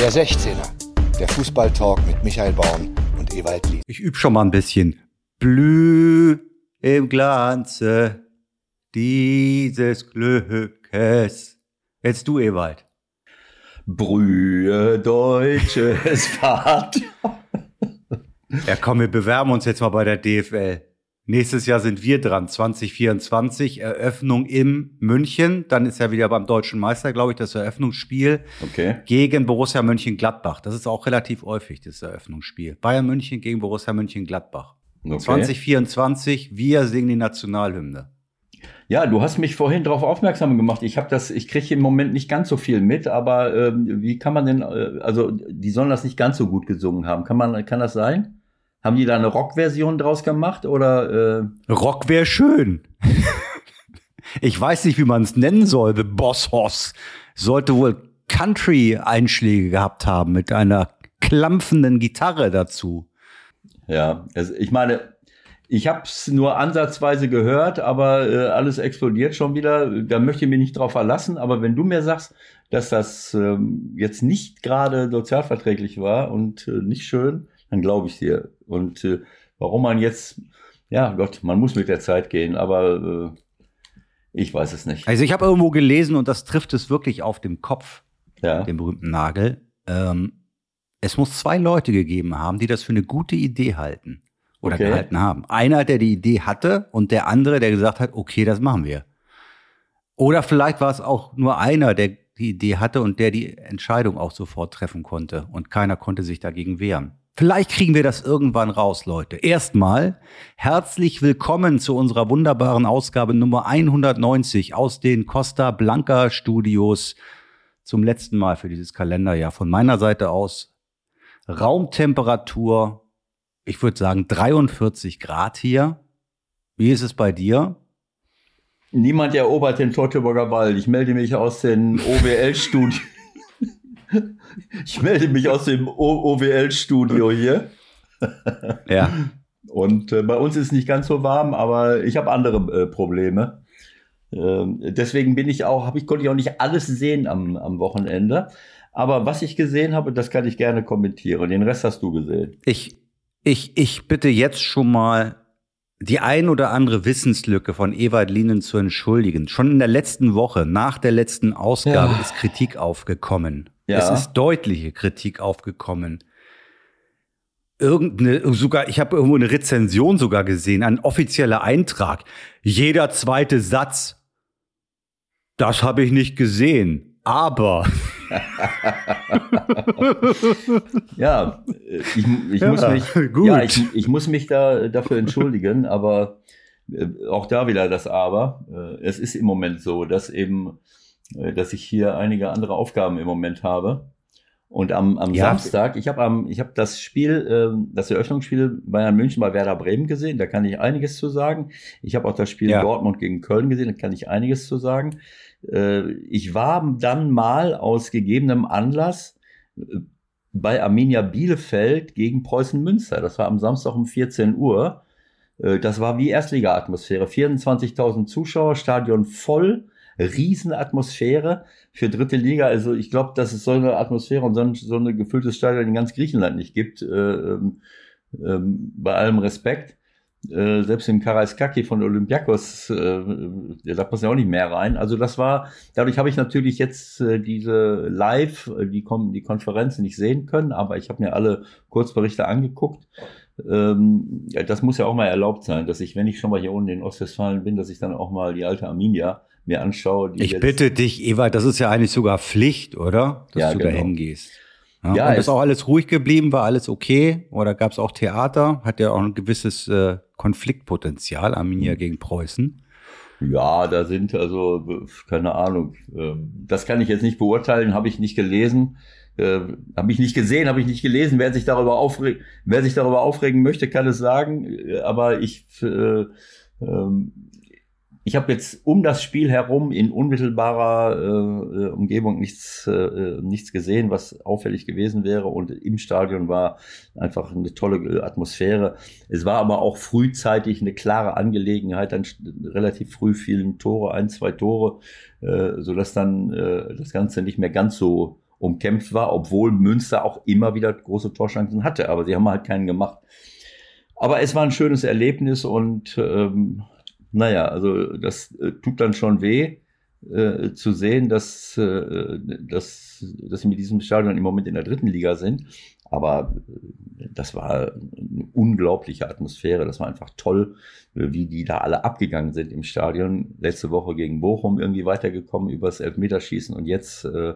Der 16er, der Fußballtalk mit Michael Baum und Ewald Lien. Ich übe schon mal ein bisschen. Blüh im Glanze dieses Glückes. Jetzt du, Ewald. Brühe deutsches Vater. Ja, komm, wir bewerben uns jetzt mal bei der DFL. Nächstes Jahr sind wir dran, 2024, Eröffnung in München. Dann ist er wieder beim deutschen Meister, glaube ich, das Eröffnungsspiel Okay. gegen Borussia Mönchengladbach. Das ist auch relativ häufig, das Eröffnungsspiel. Bayern München gegen Borussia Mönchengladbach. okay. 2024, wir singen die Nationalhymne. Ja, du hast mich vorhin darauf aufmerksam gemacht. Ich habe das, ich kriege im Moment nicht ganz so viel mit, aber ähm, wie kann man denn, äh, also die sollen das nicht ganz so gut gesungen haben. Kann man, kann das sein? Haben die da eine Rockversion draus gemacht oder? Äh, Rock wäre schön. ich weiß nicht, wie man es nennen soll. The Boss Hoss sollte wohl Country-Einschläge gehabt haben mit einer klampfenden Gitarre dazu. ja, also ich meine, ich habe es nur ansatzweise gehört, aber äh, alles explodiert schon wieder. Da möchte ich mich nicht drauf verlassen. Aber wenn du mir sagst, dass das ähm, jetzt nicht gerade sozialverträglich war und äh, nicht schön, dann glaube ich dir. Und äh, warum man jetzt, ja Gott, man muss mit der Zeit gehen, aber äh, ich weiß es nicht. Also ich habe irgendwo gelesen und das trifft es wirklich auf dem Kopf, Ja, den berühmten Nagel. Ähm, es muss zwei Leute gegeben haben, die das für eine gute Idee halten oder Okay. gehalten haben. Einer, der die Idee hatte und der andere, der gesagt hat, okay, das machen wir. Oder vielleicht war es auch nur einer, der die Idee hatte und der die Entscheidung auch sofort treffen konnte und keiner konnte sich dagegen wehren. Vielleicht kriegen wir das irgendwann raus, Leute. Erstmal herzlich willkommen zu unserer wunderbaren Ausgabe Nummer 190 aus den Costa Blanca Studios zum letzten Mal für dieses Kalenderjahr. Von meiner Seite aus Raumtemperatur, ich würde sagen 43 Grad hier. Wie ist es bei dir? niemand erobert den Teutoburger Wald. Ich melde mich aus den OWL-Studien. Ich melde mich aus dem OWL-Studio hier. Ja. Und äh, bei uns ist es nicht ganz so warm, aber ich habe andere äh, Probleme. Ähm, deswegen bin ich auch, habe ich konnte ich auch nicht alles sehen am, am Wochenende. Aber was ich gesehen habe, das kann ich gerne kommentieren. Den Rest hast du gesehen. Ich, ich, ich bitte jetzt schon mal die ein oder andere Wissenslücke von Ewald Lienen zu entschuldigen. Schon in der letzten Woche, nach der letzten Ausgabe, Ja. ist Kritik aufgekommen. Ja. Es ist deutliche Kritik aufgekommen. Irgendeine, sogar, ich habe irgendwo eine Rezension sogar gesehen, ein offizieller Eintrag. Jeder zweite Satz, das habe ich nicht gesehen. Aber Ja, ich, ich Ja, muss mich, gut. ja, ich, ich muss mich da dafür entschuldigen, aber äh, auch da wieder das Aber. Äh, Es ist im Moment so, dass eben, äh, dass ich hier einige andere Aufgaben im Moment habe. Und am, am Ja. Samstag, ich habe am, ich habe das Spiel, ähm, das Eröffnungsspiel Bayern München bei Werder Bremen gesehen, da kann ich einiges zu sagen. Ich habe auch das Spiel. Dortmund gegen Köln gesehen, da kann ich einiges zu sagen. Äh, Ich war dann mal aus gegebenem Anlass äh, bei Arminia Bielefeld gegen Preußen Münster. Das war am Samstag um 14 Uhr. Äh, Das war wie Erstliga-Atmosphäre. 24.000 Zuschauer, Stadion voll, Riesenatmosphäre für dritte Liga. Also ich glaube, dass es so eine Atmosphäre und so ein, so ein gefülltes Stadion in ganz Griechenland nicht gibt. Äh, ähm, ähm, bei allem Respekt. Äh, selbst im Karaiskaki von Olympiakos, äh, da passt ja auch nicht mehr rein. Also das war, dadurch habe ich natürlich jetzt äh, diese Live, äh, die, Kom die Konferenzen nicht sehen können, aber ich habe mir alle Kurzberichte angeguckt. Ähm, das muss ja auch mal erlaubt sein, dass ich, wenn ich schon mal hier unten in Ostwestfalen bin, dass ich dann auch mal die alte Arminia mir anschaue. Ich bitte dich, Ewald, das ist ja eigentlich sogar Pflicht, oder? Dass Ja, du genau. da hingehst. Ja, Ja, und ist auch alles ruhig geblieben, war alles okay? Oder gab es auch Theater? Hat ja auch ein gewisses äh, Konfliktpotenzial, Arminia Hm. gegen Preußen. Ja, da sind also, keine Ahnung, ähm, das kann ich jetzt nicht beurteilen, habe ich nicht gelesen, äh, habe ich nicht gesehen, habe ich nicht gelesen. Wer sich darüber aufregt, wer sich darüber aufregen möchte, kann es sagen. Äh, Aber ich, äh, ähm, ich habe jetzt um das Spiel herum in unmittelbarer äh, äh, Umgebung nichts, äh, nichts gesehen, was auffällig gewesen wäre. Und im Stadion war einfach eine tolle äh, Atmosphäre. Es war aber auch frühzeitig eine klare Angelegenheit. Dann relativ früh fielen Tore, ein, zwei Tore, äh, sodass dann äh, das Ganze nicht mehr ganz so umkämpft war, obwohl Münster auch immer wieder große Torchancen hatte, aber sie haben halt keinen gemacht. Aber es war ein schönes Erlebnis und ähm, naja, also das äh, tut dann schon weh äh, zu sehen, dass, äh, dass, dass sie mit diesem Stadion im Moment in der dritten Liga sind. Aber äh, das war eine unglaubliche Atmosphäre. Das war einfach toll, wie die da alle abgegangen sind im Stadion. Letzte Woche gegen Bochum irgendwie weitergekommen übers Elfmeterschießen und jetzt äh,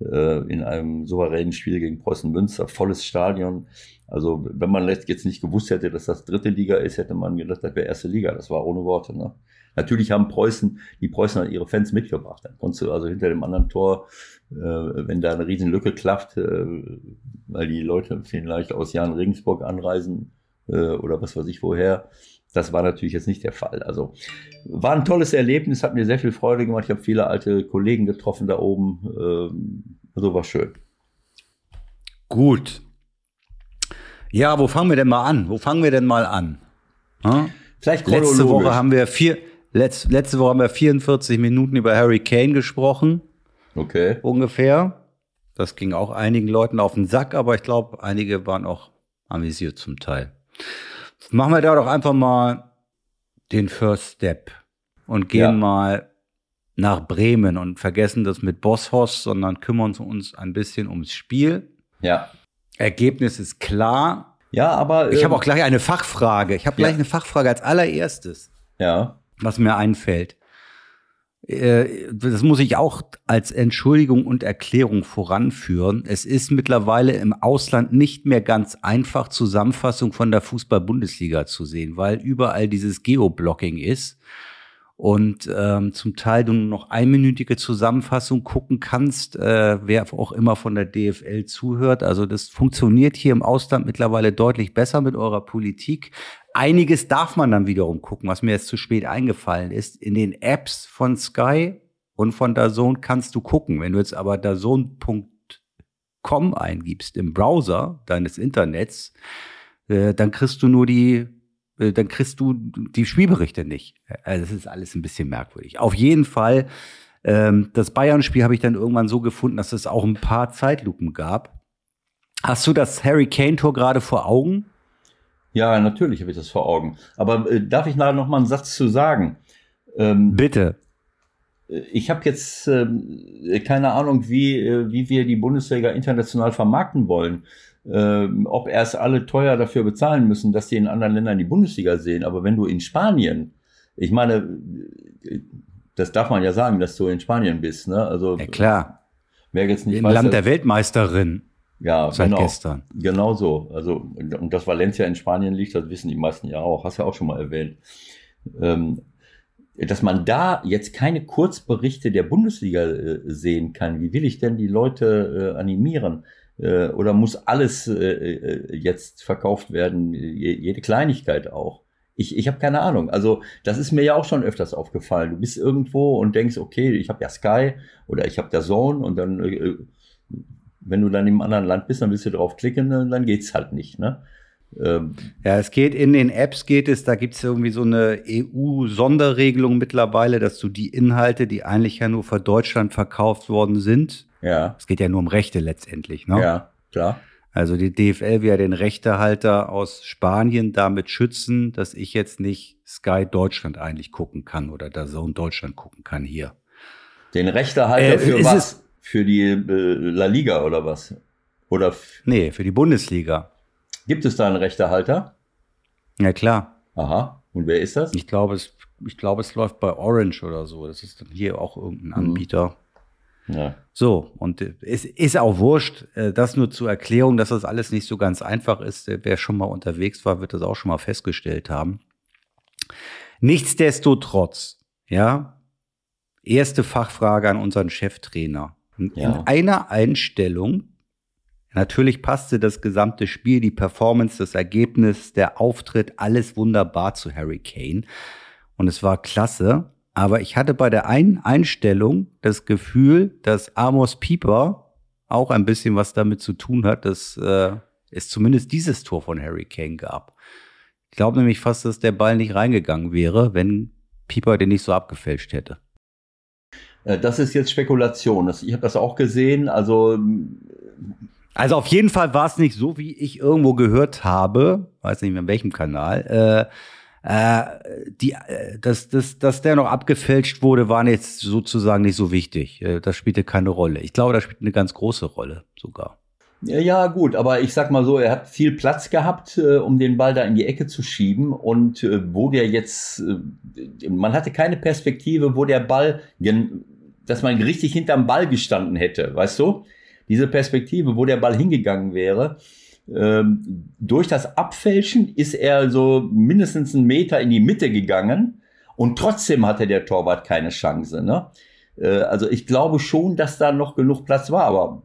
äh, in einem souveränen Spiel gegen Preußen Münster, volles Stadion. Also wenn man jetzt nicht gewusst hätte, dass das dritte Liga ist, hätte man gedacht, das wäre erste Liga. Das war ohne Worte. Ne? Natürlich haben Preußen, die Preußen ihre Fans mitgebracht. Dann konntest du also hinter dem anderen Tor, äh, wenn da eine riesen Lücke klafft, äh, weil die Leute vielleicht aus Jan Regensburg anreisen äh, oder was weiß ich woher, das war natürlich jetzt nicht der Fall. Also war ein tolles Erlebnis, hat mir sehr viel Freude gemacht. Ich habe viele alte Kollegen getroffen da oben. Ähm, also war schön. Gut. Ja, wo fangen wir denn mal an? Wo fangen wir denn mal an? Hm? Vielleicht letzte Woche haben wir vier, letz, letzte Woche haben wir 44 Minuten über Harry Kane gesprochen. Okay. Ungefähr. Das ging auch einigen Leuten auf den Sack, aber ich glaube, einige waren auch amüsiert zum Teil. Machen wir da doch einfach mal den First Step und gehen ja. mal nach Bremen und vergessen das mit Bosshaus, sondern kümmern uns ein bisschen ums Spiel. Ja. Ergebnis ist klar. Ja, aber. Ich habe ähm, auch gleich eine Fachfrage. Ich habe gleich ja. eine Fachfrage als allererstes. Ja. Was mir einfällt. Äh, das muss ich auch als Entschuldigung und Erklärung voranführen. Es ist mittlerweile im Ausland nicht mehr ganz einfach, Zusammenfassung von der Fußball-Bundesliga zu sehen, weil überall dieses Geoblocking ist und ähm, zum Teil du nur noch einminütige Zusammenfassung gucken kannst, äh, wer auch immer von der DFL zuhört. Also das funktioniert hier im Ausland mittlerweile deutlich besser mit eurer Politik. Einiges darf man dann wiederum gucken, was mir jetzt zu spät eingefallen ist. In den Apps von Sky und von DAZN kannst du gucken. Wenn du jetzt aber DAZN.com eingibst im Browser deines Internets, äh, dann kriegst du nur die dann kriegst du die Spielberichte nicht. Also das ist alles ein bisschen merkwürdig. Auf jeden Fall, ähm, das Bayern-Spiel habe ich dann irgendwann so gefunden, dass es auch ein paar Zeitlupen gab. Hast du das Harry Kane-Tor gerade vor Augen? Ja, natürlich habe ich das vor Augen. Aber äh, darf ich da noch mal einen Satz zu sagen? Ähm, Bitte. Äh, ich habe jetzt äh, keine Ahnung, wie, äh, wie wir die Bundesliga international vermarkten wollen äh, ob erst alle teuer dafür bezahlen müssen, dass die in anderen Ländern die Bundesliga sehen. Aber wenn du in Spanien, ich meine, das darf man ja sagen, dass du in Spanien bist, ne? Also ja, klar. Wer jetzt nicht Im weiß, Land der Weltmeisterin. Ja, seit genau, gestern. Genau so. Also und dass Valencia in Spanien liegt, das wissen die meisten ja auch. Hast ja auch schon mal erwähnt. Ähm, dass man da jetzt keine Kurzberichte der Bundesliga äh, sehen kann. Wie will ich denn die Leute äh, animieren? Äh, oder muss alles äh, äh, jetzt verkauft werden, jede Kleinigkeit auch? Ich, ich habe keine Ahnung. Also das ist mir ja auch schon öfters aufgefallen. Du bist irgendwo und denkst, okay, ich habe ja Sky oder ich habe der Zone und dann, äh, wenn du dann im anderen Land bist, dann willst du drauf klicken, dann geht's halt nicht. Ne? Ähm, ja, es geht in den Apps geht es, da gibt es irgendwie so eine EU-Sonderregelung mittlerweile, dass du die Inhalte, die eigentlich ja nur für Deutschland verkauft worden sind, ja. Es geht ja nur um Rechte letztendlich, ne? Ja, klar. Also die DFL will ja den Rechtehalter aus Spanien damit schützen, dass ich jetzt nicht Sky Deutschland eigentlich gucken kann oder da Zone Deutschland gucken kann hier. Den Rechtehalter äh, für was? Für die äh, La Liga oder was? Oder nee, für die Bundesliga. Gibt es da einen Rechtehalter? Ja, klar. Aha. Und wer ist das? Ich glaube, es, ich glaube, es läuft bei Orange oder so. Das ist dann hier auch irgendein mhm. Ja. So, und es ist auch wurscht, äh, das nur zur Erklärung, dass das alles nicht so ganz einfach ist. Wer schon mal unterwegs war, wird das auch schon mal festgestellt haben. Nichtsdestotrotz, ja, erste Fachfrage an unseren Cheftrainer. In ja. einer Einstellung, natürlich passte das gesamte Spiel, die Performance, das Ergebnis, der Auftritt, alles wunderbar zu Harry Kane. Und es war klasse. Aber ich hatte bei der einen Einstellung das Gefühl, dass Amos Pieper auch ein bisschen was damit zu tun hat, dass äh, es zumindest dieses Tor von Harry Kane gab. Ich glaube nämlich fast, dass der Ball nicht reingegangen wäre, wenn Pieper den nicht so abgefälscht hätte. Äh, das ist jetzt Spekulation. Ich habe das auch gesehen. Also also auf jeden Fall war es nicht so, wie ich irgendwo gehört habe, weiß nicht mehr in welchem Kanal, äh, äh, die, äh, dass, dass, dass der noch abgefälscht wurde, war jetzt sozusagen nicht so wichtig. Äh, das spielte keine Rolle. Ich glaube, das spielt eine ganz große Rolle sogar. Ja, gut, aber ich sag mal so, er hat viel Platz gehabt, äh, um den Ball da in die Ecke zu schieben. Und äh, wo der jetzt, äh, man hatte keine Perspektive, wo der Ball, dass man richtig hinterm Ball gestanden hätte, weißt du? Diese Perspektive, wo der Ball hingegangen wäre. Ähm, durch das Abfälschen ist er so mindestens einen Meter in die Mitte gegangen und trotzdem hatte der Torwart keine Chance. Ne? Äh, also ich glaube schon, dass da noch genug Platz war, aber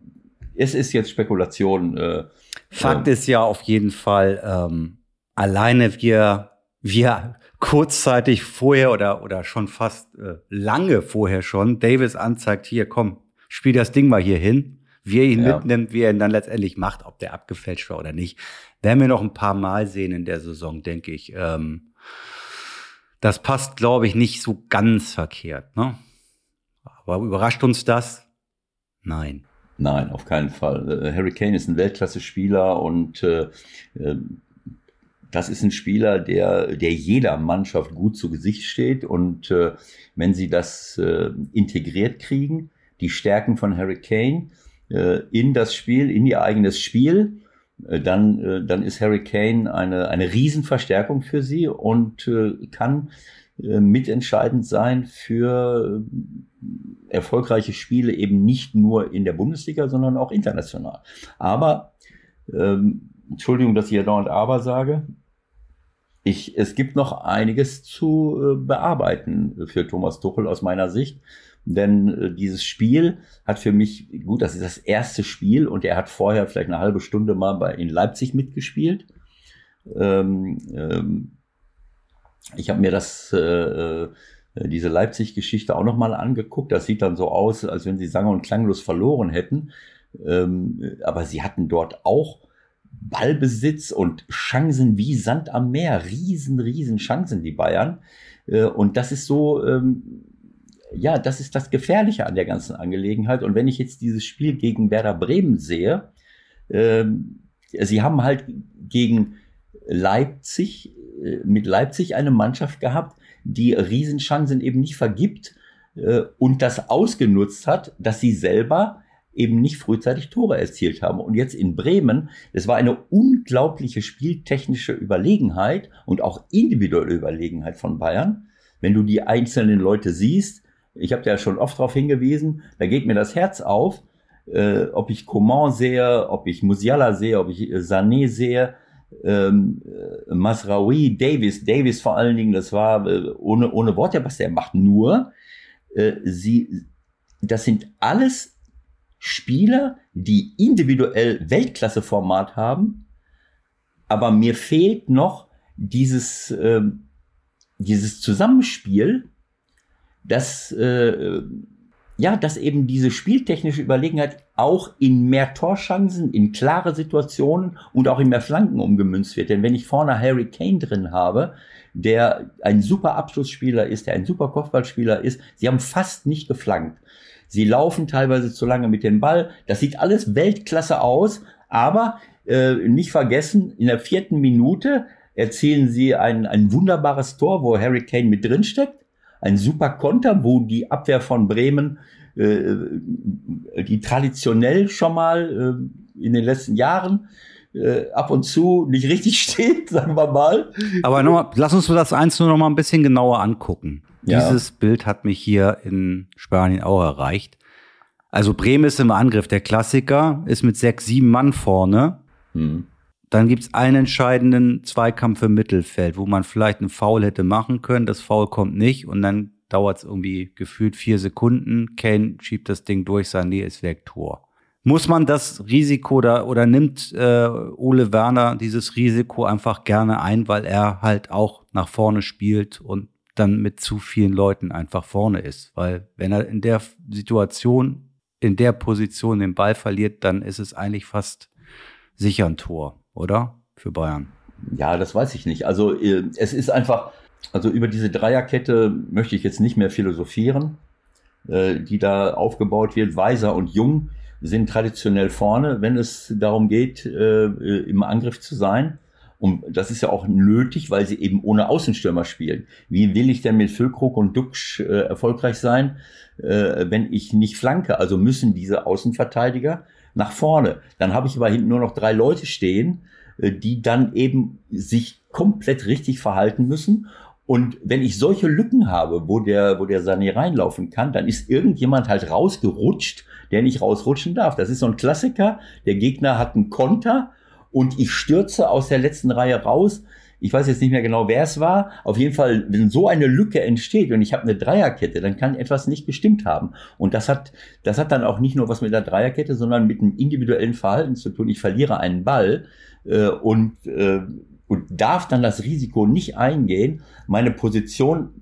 es ist jetzt Spekulation. Äh, Fakt äh, ist ja auf jeden Fall, ähm, alleine wir, wir kurzzeitig vorher oder, oder schon fast äh, lange vorher schon Davis anzeigt, hier, komm, spiel das Ding mal hier hin. Wie er ihn ja. mitnimmt, wie er ihn dann letztendlich macht, ob der abgefälscht war oder nicht, werden wir noch ein paar Mal sehen in der Saison, denke ich. Ähm, das passt, glaube ich, nicht so ganz verkehrt. Ne? Aber überrascht uns das? Nein. Nein, auf keinen Fall. Äh, Harry Kane ist ein Weltklasse-Spieler und äh, äh, das ist ein Spieler, der, der jeder Mannschaft gut zu Gesicht steht. Und äh, wenn sie das äh, integriert kriegen, die Stärken von Harry Kane in das Spiel, in ihr eigenes Spiel, äh, dann, äh, dann ist Harry Kane eine, eine Riesenverstärkung für sie und äh, kann äh, mitentscheidend sein für äh, erfolgreiche Spiele eben nicht nur in der Bundesliga, sondern auch international. Aber, ähm, Entschuldigung, dass ich ja dauernd aber sage, ich, es gibt noch einiges zu äh, bearbeiten für Thomas Tuchel aus meiner Sicht. Denn äh, dieses Spiel hat für mich, gut, das ist das erste Spiel und er hat vorher vielleicht eine halbe Stunde mal bei, in Leipzig mitgespielt. Ähm, ähm, ich habe mir das, äh, äh, diese Leipzig-Geschichte auch nochmal angeguckt. Das sieht dann so aus, als wenn sie sang- und klanglos verloren hätten. Ähm, aber sie hatten dort auch Ballbesitz und Chancen wie Sand am Meer. Riesen, riesen Chancen, die Bayern. Äh, und das ist so, ähm, ja, das ist das Gefährliche an der ganzen Angelegenheit. Und wenn ich jetzt dieses Spiel gegen Werder Bremen sehe, ähm, sie haben halt gegen Leipzig äh, mit Leipzig eine Mannschaft gehabt, die Riesenchancen eben nicht vergibt äh, und das ausgenutzt hat, dass sie selber eben nicht frühzeitig Tore erzielt haben. Und jetzt in Bremen, es war eine unglaubliche spieltechnische Überlegenheit und auch individuelle Überlegenheit von Bayern. Wenn du die einzelnen Leute siehst, ich habe ja schon oft darauf hingewiesen, da geht mir das Herz auf, äh, ob ich Coman sehe, ob ich Musiala sehe, ob ich äh, Sané sehe, ähm, äh, Masraoui, Davis, Davis vor allen Dingen, das war äh, ohne, ohne Worte, was der macht. Nur, äh, sie, das sind alles Spieler, die individuell Weltklasse-Format haben, aber mir fehlt noch dieses, äh, dieses Zusammenspiel, das äh, ja, dass eben diese spieltechnische Überlegenheit auch in mehr Torchancen, in klare Situationen und auch in mehr Flanken umgemünzt wird. Denn wenn ich vorne Harry Kane drin habe, der ein super Abschlussspieler ist, der ein super Kopfballspieler ist, sie haben fast nicht geflankt. Sie laufen teilweise zu lange mit dem Ball. Das sieht alles Weltklasse aus, aber äh, nicht vergessen, in der vierten Minute erzielen sie ein, ein wunderbares Tor, wo Harry Kane mit drin steckt ein super Konter, wo die Abwehr von Bremen, äh, die traditionell schon mal äh, in den letzten Jahren äh, ab und zu nicht richtig steht, sagen wir mal. Aber noch, lass uns das eins nur noch mal ein bisschen genauer angucken. Ja. Dieses Bild hat mich hier in Spanien auch erreicht. Also Bremen ist im Angriff. Der Klassiker ist mit sechs, sieben Mann vorne. Hm. Dann gibt es einen entscheidenden Zweikampf im Mittelfeld, wo man vielleicht einen Foul hätte machen können. Das Foul kommt nicht und dann dauert es irgendwie gefühlt vier Sekunden. Kane schiebt das Ding durch, Nähe ist weg, Tor. Muss man das Risiko da oder nimmt äh, Ole Werner dieses Risiko einfach gerne ein, weil er halt auch nach vorne spielt und dann mit zu vielen Leuten einfach vorne ist? Weil wenn er in der Situation, in der Position den Ball verliert, dann ist es eigentlich fast sicher ein Tor oder? Für Bayern. Ja, das weiß ich nicht. Also äh, es ist einfach, also über diese Dreierkette möchte ich jetzt nicht mehr philosophieren. äh, die da aufgebaut wird. Weiser und Jung sind traditionell vorne, wenn es darum geht, äh, im Angriff zu sein. Und das ist ja auch nötig, weil sie eben ohne Außenstürmer spielen. Wie will ich denn mit Füllkrug und Duxch äh, erfolgreich sein, äh, wenn ich nicht flanke? Also müssen diese Außenverteidiger nach vorne. Dann habe ich aber hinten nur noch drei Leute stehen, äh, die dann eben sich komplett richtig verhalten müssen. Und wenn ich solche Lücken habe, wo der, wo der Sané reinlaufen kann, dann ist irgendjemand halt rausgerutscht, der nicht rausrutschen darf. Das ist so ein Klassiker. Der Gegner hat einen Konter und ich stürze aus der letzten Reihe raus. Ich weiß jetzt nicht mehr genau, wer es war. Auf jeden Fall, wenn so eine Lücke entsteht und ich habe eine Dreierkette, dann kann etwas nicht gestimmt haben. Und das hat, das hat dann auch nicht nur was mit der Dreierkette, sondern mit einem individuellen Verhalten zu tun. Ich verliere einen Ball äh, und, äh, und darf dann das Risiko nicht eingehen, meine Position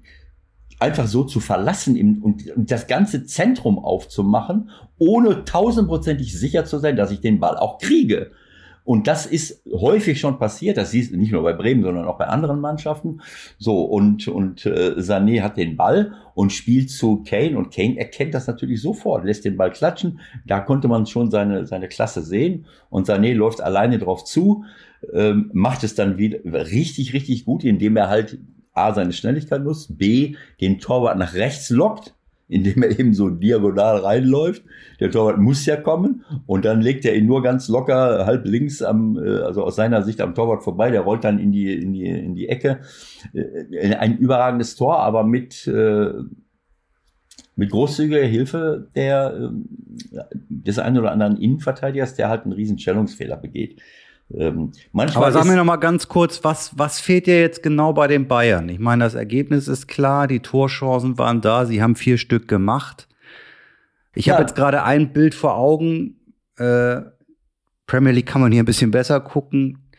einfach so zu verlassen und das ganze Zentrum aufzumachen, ohne tausendprozentig sicher zu sein, dass ich den Ball auch kriege. Und das ist häufig schon passiert. Das siehst du nicht nur bei Bremen, sondern auch bei anderen Mannschaften. So, und, und äh, Sané hat den Ball und spielt zu Kane. Und Kane erkennt das natürlich sofort, lässt den Ball klatschen. Da konnte man schon seine, seine Klasse sehen. Und Sané läuft alleine drauf zu, ähm, macht es dann wieder richtig, richtig gut, indem er halt A, seine Schnelligkeit nutzt, B, den Torwart nach rechts lockt indem er eben so diagonal reinläuft. Der Torwart muss ja kommen und dann legt er ihn nur ganz locker halb links am, äh, also aus seiner Sicht am Torwart vorbei. Der rollt dann in die, in die, in die Ecke. Äh, ein überragendes Tor, aber mit, äh, mit großzügiger Hilfe der, des einen oder anderen Innenverteidigers, der halt einen riesen Stellungsfehler begeht. Ähm, manchmal Aber sag mir noch mal ganz kurz, was, was fehlt dir jetzt genau bei den Bayern? Ich meine, das Ergebnis ist klar, die Torchancen waren da, sie haben vier Stück gemacht. Ich ja. habe jetzt gerade ein Bild vor Augen. Äh, Premier League kann man hier ein bisschen besser gucken.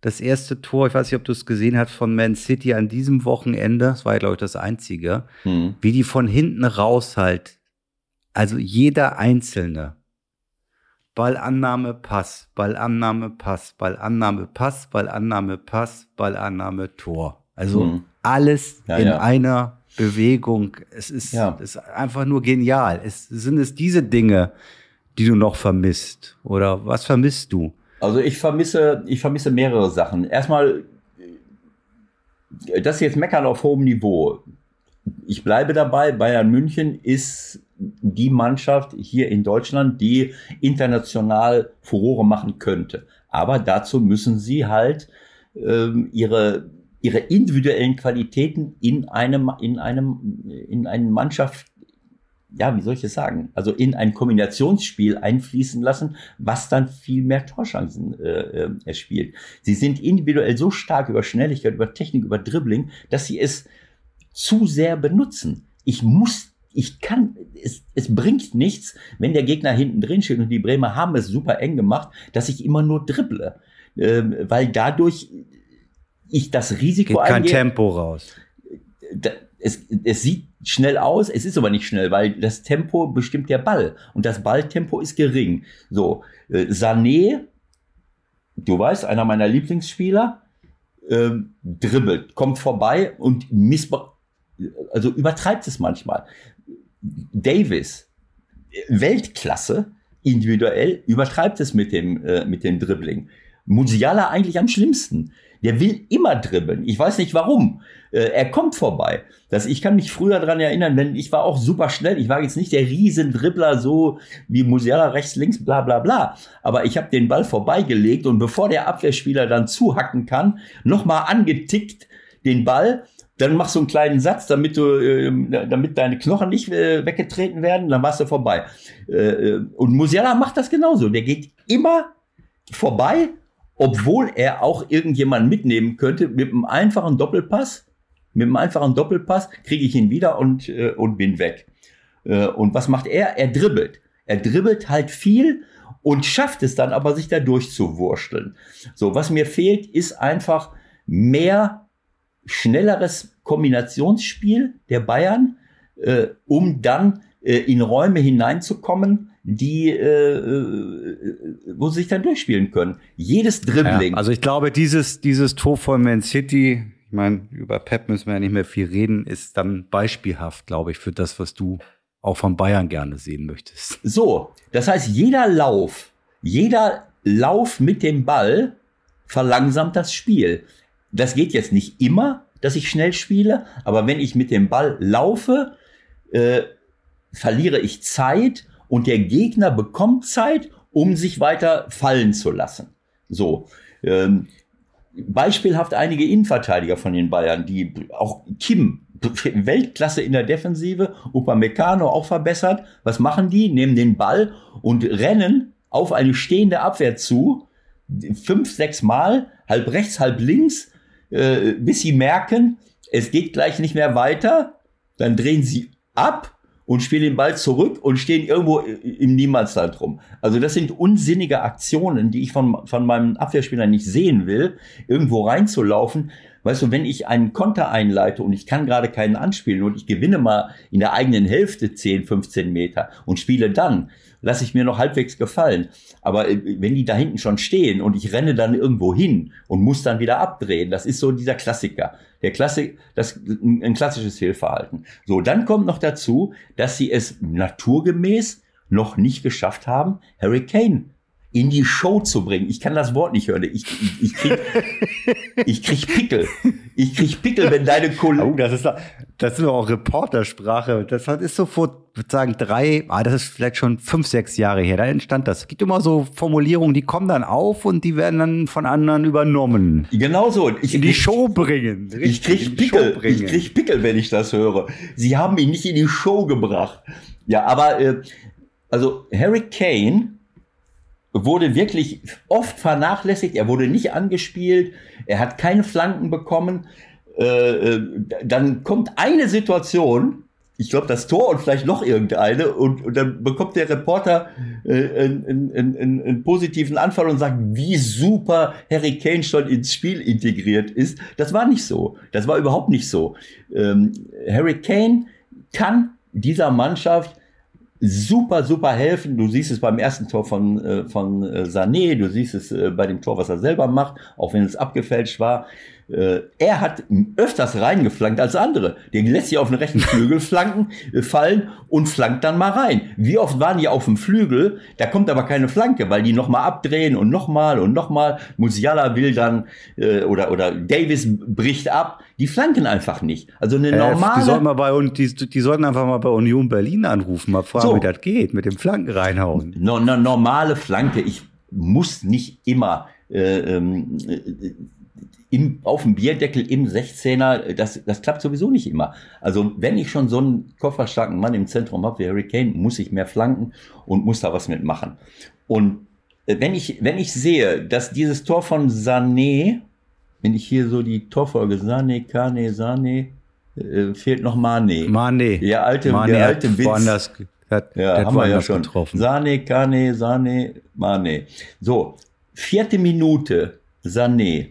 Das erste Tor, ich weiß nicht, ob du es gesehen hast, von Man City an diesem Wochenende, das war ja, glaube ich, das einzige, mhm. wie die von hinten raus halt, also jeder Einzelne, Ballannahme, Pass, Ballannahme, Pass, Ballannahme, Pass, Ballannahme, Pass, Ballannahme, Tor. Also mhm. alles ja, in ja. einer Bewegung. Es ist, ja. ist einfach nur genial. Es, sind es diese Dinge, die du noch vermisst? Oder was vermisst du? Also ich vermisse, ich vermisse mehrere Sachen. Erstmal, das ist jetzt Meckern auf hohem Niveau. Ich bleibe dabei, Bayern München ist die Mannschaft hier in Deutschland, die international Furore machen könnte. Aber dazu müssen sie halt ähm, ihre ihre individuellen Qualitäten in einem in einem in eine Mannschaft ja, wie soll ich es sagen? Also in ein Kombinationsspiel einfließen lassen, was dann viel mehr Torchancen äh, äh, erspielt. Sie sind individuell so stark über Schnelligkeit, über Technik, über Dribbling, dass sie es zu sehr benutzen. Ich muss ich kann, es, es bringt nichts, wenn der Gegner hinten drin steht und die Bremer haben es super eng gemacht, dass ich immer nur dribble. Ähm, weil dadurch ich das Risiko Geht kein Tempo raus. Da, es, es sieht schnell aus, es ist aber nicht schnell, weil das Tempo bestimmt der Ball und das Balltempo ist gering. So, äh, Sané, du weißt, einer meiner Lieblingsspieler, äh, dribbelt, kommt vorbei und missbraucht, also übertreibt es manchmal. Davis, Weltklasse, individuell, übertreibt es mit dem, äh, mit dem Dribbling. Musiala eigentlich am schlimmsten. Der will immer dribbeln. Ich weiß nicht warum. Äh, er kommt vorbei. Das, ich kann mich früher daran erinnern, wenn ich war auch super schnell. Ich war jetzt nicht der Riesendribbler, so wie Musiala rechts, links, bla bla bla. Aber ich habe den Ball vorbeigelegt und bevor der Abwehrspieler dann zuhacken kann, nochmal angetickt den Ball dann machst du einen kleinen Satz, damit du, äh, damit deine Knochen nicht äh, weggetreten werden, dann warst du vorbei. Äh, äh, und Musiala macht das genauso. Der geht immer vorbei, obwohl er auch irgendjemanden mitnehmen könnte mit einem einfachen Doppelpass. Mit einem einfachen Doppelpass kriege ich ihn wieder und, und bin weg. Und was macht er? Er dribbelt. Er dribbelt halt viel und schafft es dann aber, sich da durchzuwursteln. So, was mir fehlt, ist einfach mehr schnelleres Kombinationsspiel der Bayern, äh, um dann äh, in Räume hineinzukommen, die äh, äh, wo sie sich dann durchspielen können. Jedes Dribbling. Ja, also ich glaube, dieses dieses Tor von Man City, ich meine, über Pep müssen wir ja nicht mehr viel reden, ist dann beispielhaft, glaube ich, für das, was du auch von Bayern gerne sehen möchtest. So, das heißt, jeder Lauf, jeder Lauf mit dem Ball verlangsamt das Spiel. Das geht jetzt nicht immer, dass ich schnell spiele, aber wenn ich mit dem Ball laufe, äh, verliere ich Zeit und der Gegner bekommt Zeit, um sich weiter fallen zu lassen. So. Ähm, beispielhaft einige Innenverteidiger von den Bayern, die auch Kim, Weltklasse in der Defensive, Upamecano auch verbessert. Was machen die? Nehmen den Ball und rennen auf eine stehende Abwehr zu, fünf, sechs Mal, halb rechts, halb links, äh, bis sie merken, es geht gleich nicht mehr weiter. Dann drehen sie ab und spielen den Ball zurück und stehen irgendwo im Niemandsland rum. Also das sind unsinnige Aktionen, die ich von, von meinem Abwehrspieler nicht sehen will, irgendwo reinzulaufen. Weißt du, wenn ich einen Konter einleite und ich kann gerade keinen anspielen und ich gewinne mal in der eigenen Hälfte 10, 15 Meter und spiele dann, lasse ich mir noch halbwegs gefallen. Aber äh, wenn die da hinten schon stehen und ich renne dann irgendwo hin und muss dann wieder abdrehen, das ist so dieser Klassiker. Der Klassik, das, ein klassisches Fehlverhalten. So, dann kommt noch dazu, dass sie es naturgemäß noch nicht geschafft haben, Harry Kane in die Show zu bringen. Ich kann das Wort nicht hören. Ich, ich, ich, krieg, ich krieg Pickel. Ich krieg Pickel, wenn deine Kollegen. Oh, das ist, das ist auch Reportersprache. Das ist so vor, würde sagen, drei, ah, das ist vielleicht schon fünf, sechs Jahre her. Da entstand das. Es gibt immer so Formulierungen, die kommen dann auf und die werden dann von anderen übernommen. Genau so. Ich, in die Show bringen. Richtig, ich krieg Pickel. Ich krieg Pickel, wenn ich das höre. Sie haben ihn nicht in die Show gebracht. Ja, aber, äh, also Harry Kane wurde wirklich oft vernachlässigt, er wurde nicht angespielt, er hat keine Flanken bekommen. Äh, äh dann kommt eine Situation, ich glaube das Tor und vielleicht noch irgendeine, und, und dann bekommt der Reporter äh, einen, einen, einen, einen, positiven Anfall und sagt, wie super Harry Kane schon ins Spiel integriert ist. Das war nicht so. Das war überhaupt nicht so. Ähm, Harry Kane kann dieser Mannschaft super, super helfen. Du siehst es beim ersten Tor von, äh, von äh, Sané, du siehst es äh, bei dem Tor, was er selber macht, auch wenn es abgefälscht war. Äh, er hat öfters reingeflankt als andere. Der lässt sich auf den rechten Flügel flanken, äh, fallen und flankt dann mal rein. Wie oft waren die auf dem Flügel? Da kommt aber keine Flanke, weil die nochmal abdrehen und nochmal und nochmal. Musiala will dann äh, oder, oder Davis bricht ab. Die flanken einfach nicht. Also eine normale. die, sollten mal bei, die, die sollten einfach mal bei Union Berlin anrufen, mal fragen, so. wie das geht, mit dem Flanken reinhauen. No, no, normale Flanke. Ich muss nicht immer äh, ähm, im, auf dem Bierdeckel im 16er, das, das klappt sowieso nicht immer. Also wenn ich schon so einen kofferstarken Mann im Zentrum habe wie Harry Kane, muss ich mehr flanken und muss da was mitmachen. Und äh, wenn ich, wenn ich sehe, dass dieses Tor von Sané, wenn ich hier so die Torfolge Sané, Kane, Sané, äh, fehlt noch Mane. Mane. Ja, alte, Mane der alte Witz. Woanders, hat, ja, haben wir ja schon. Getroffen. Sané, Kane, Sané, Mane. So, vierte Minute, Sané.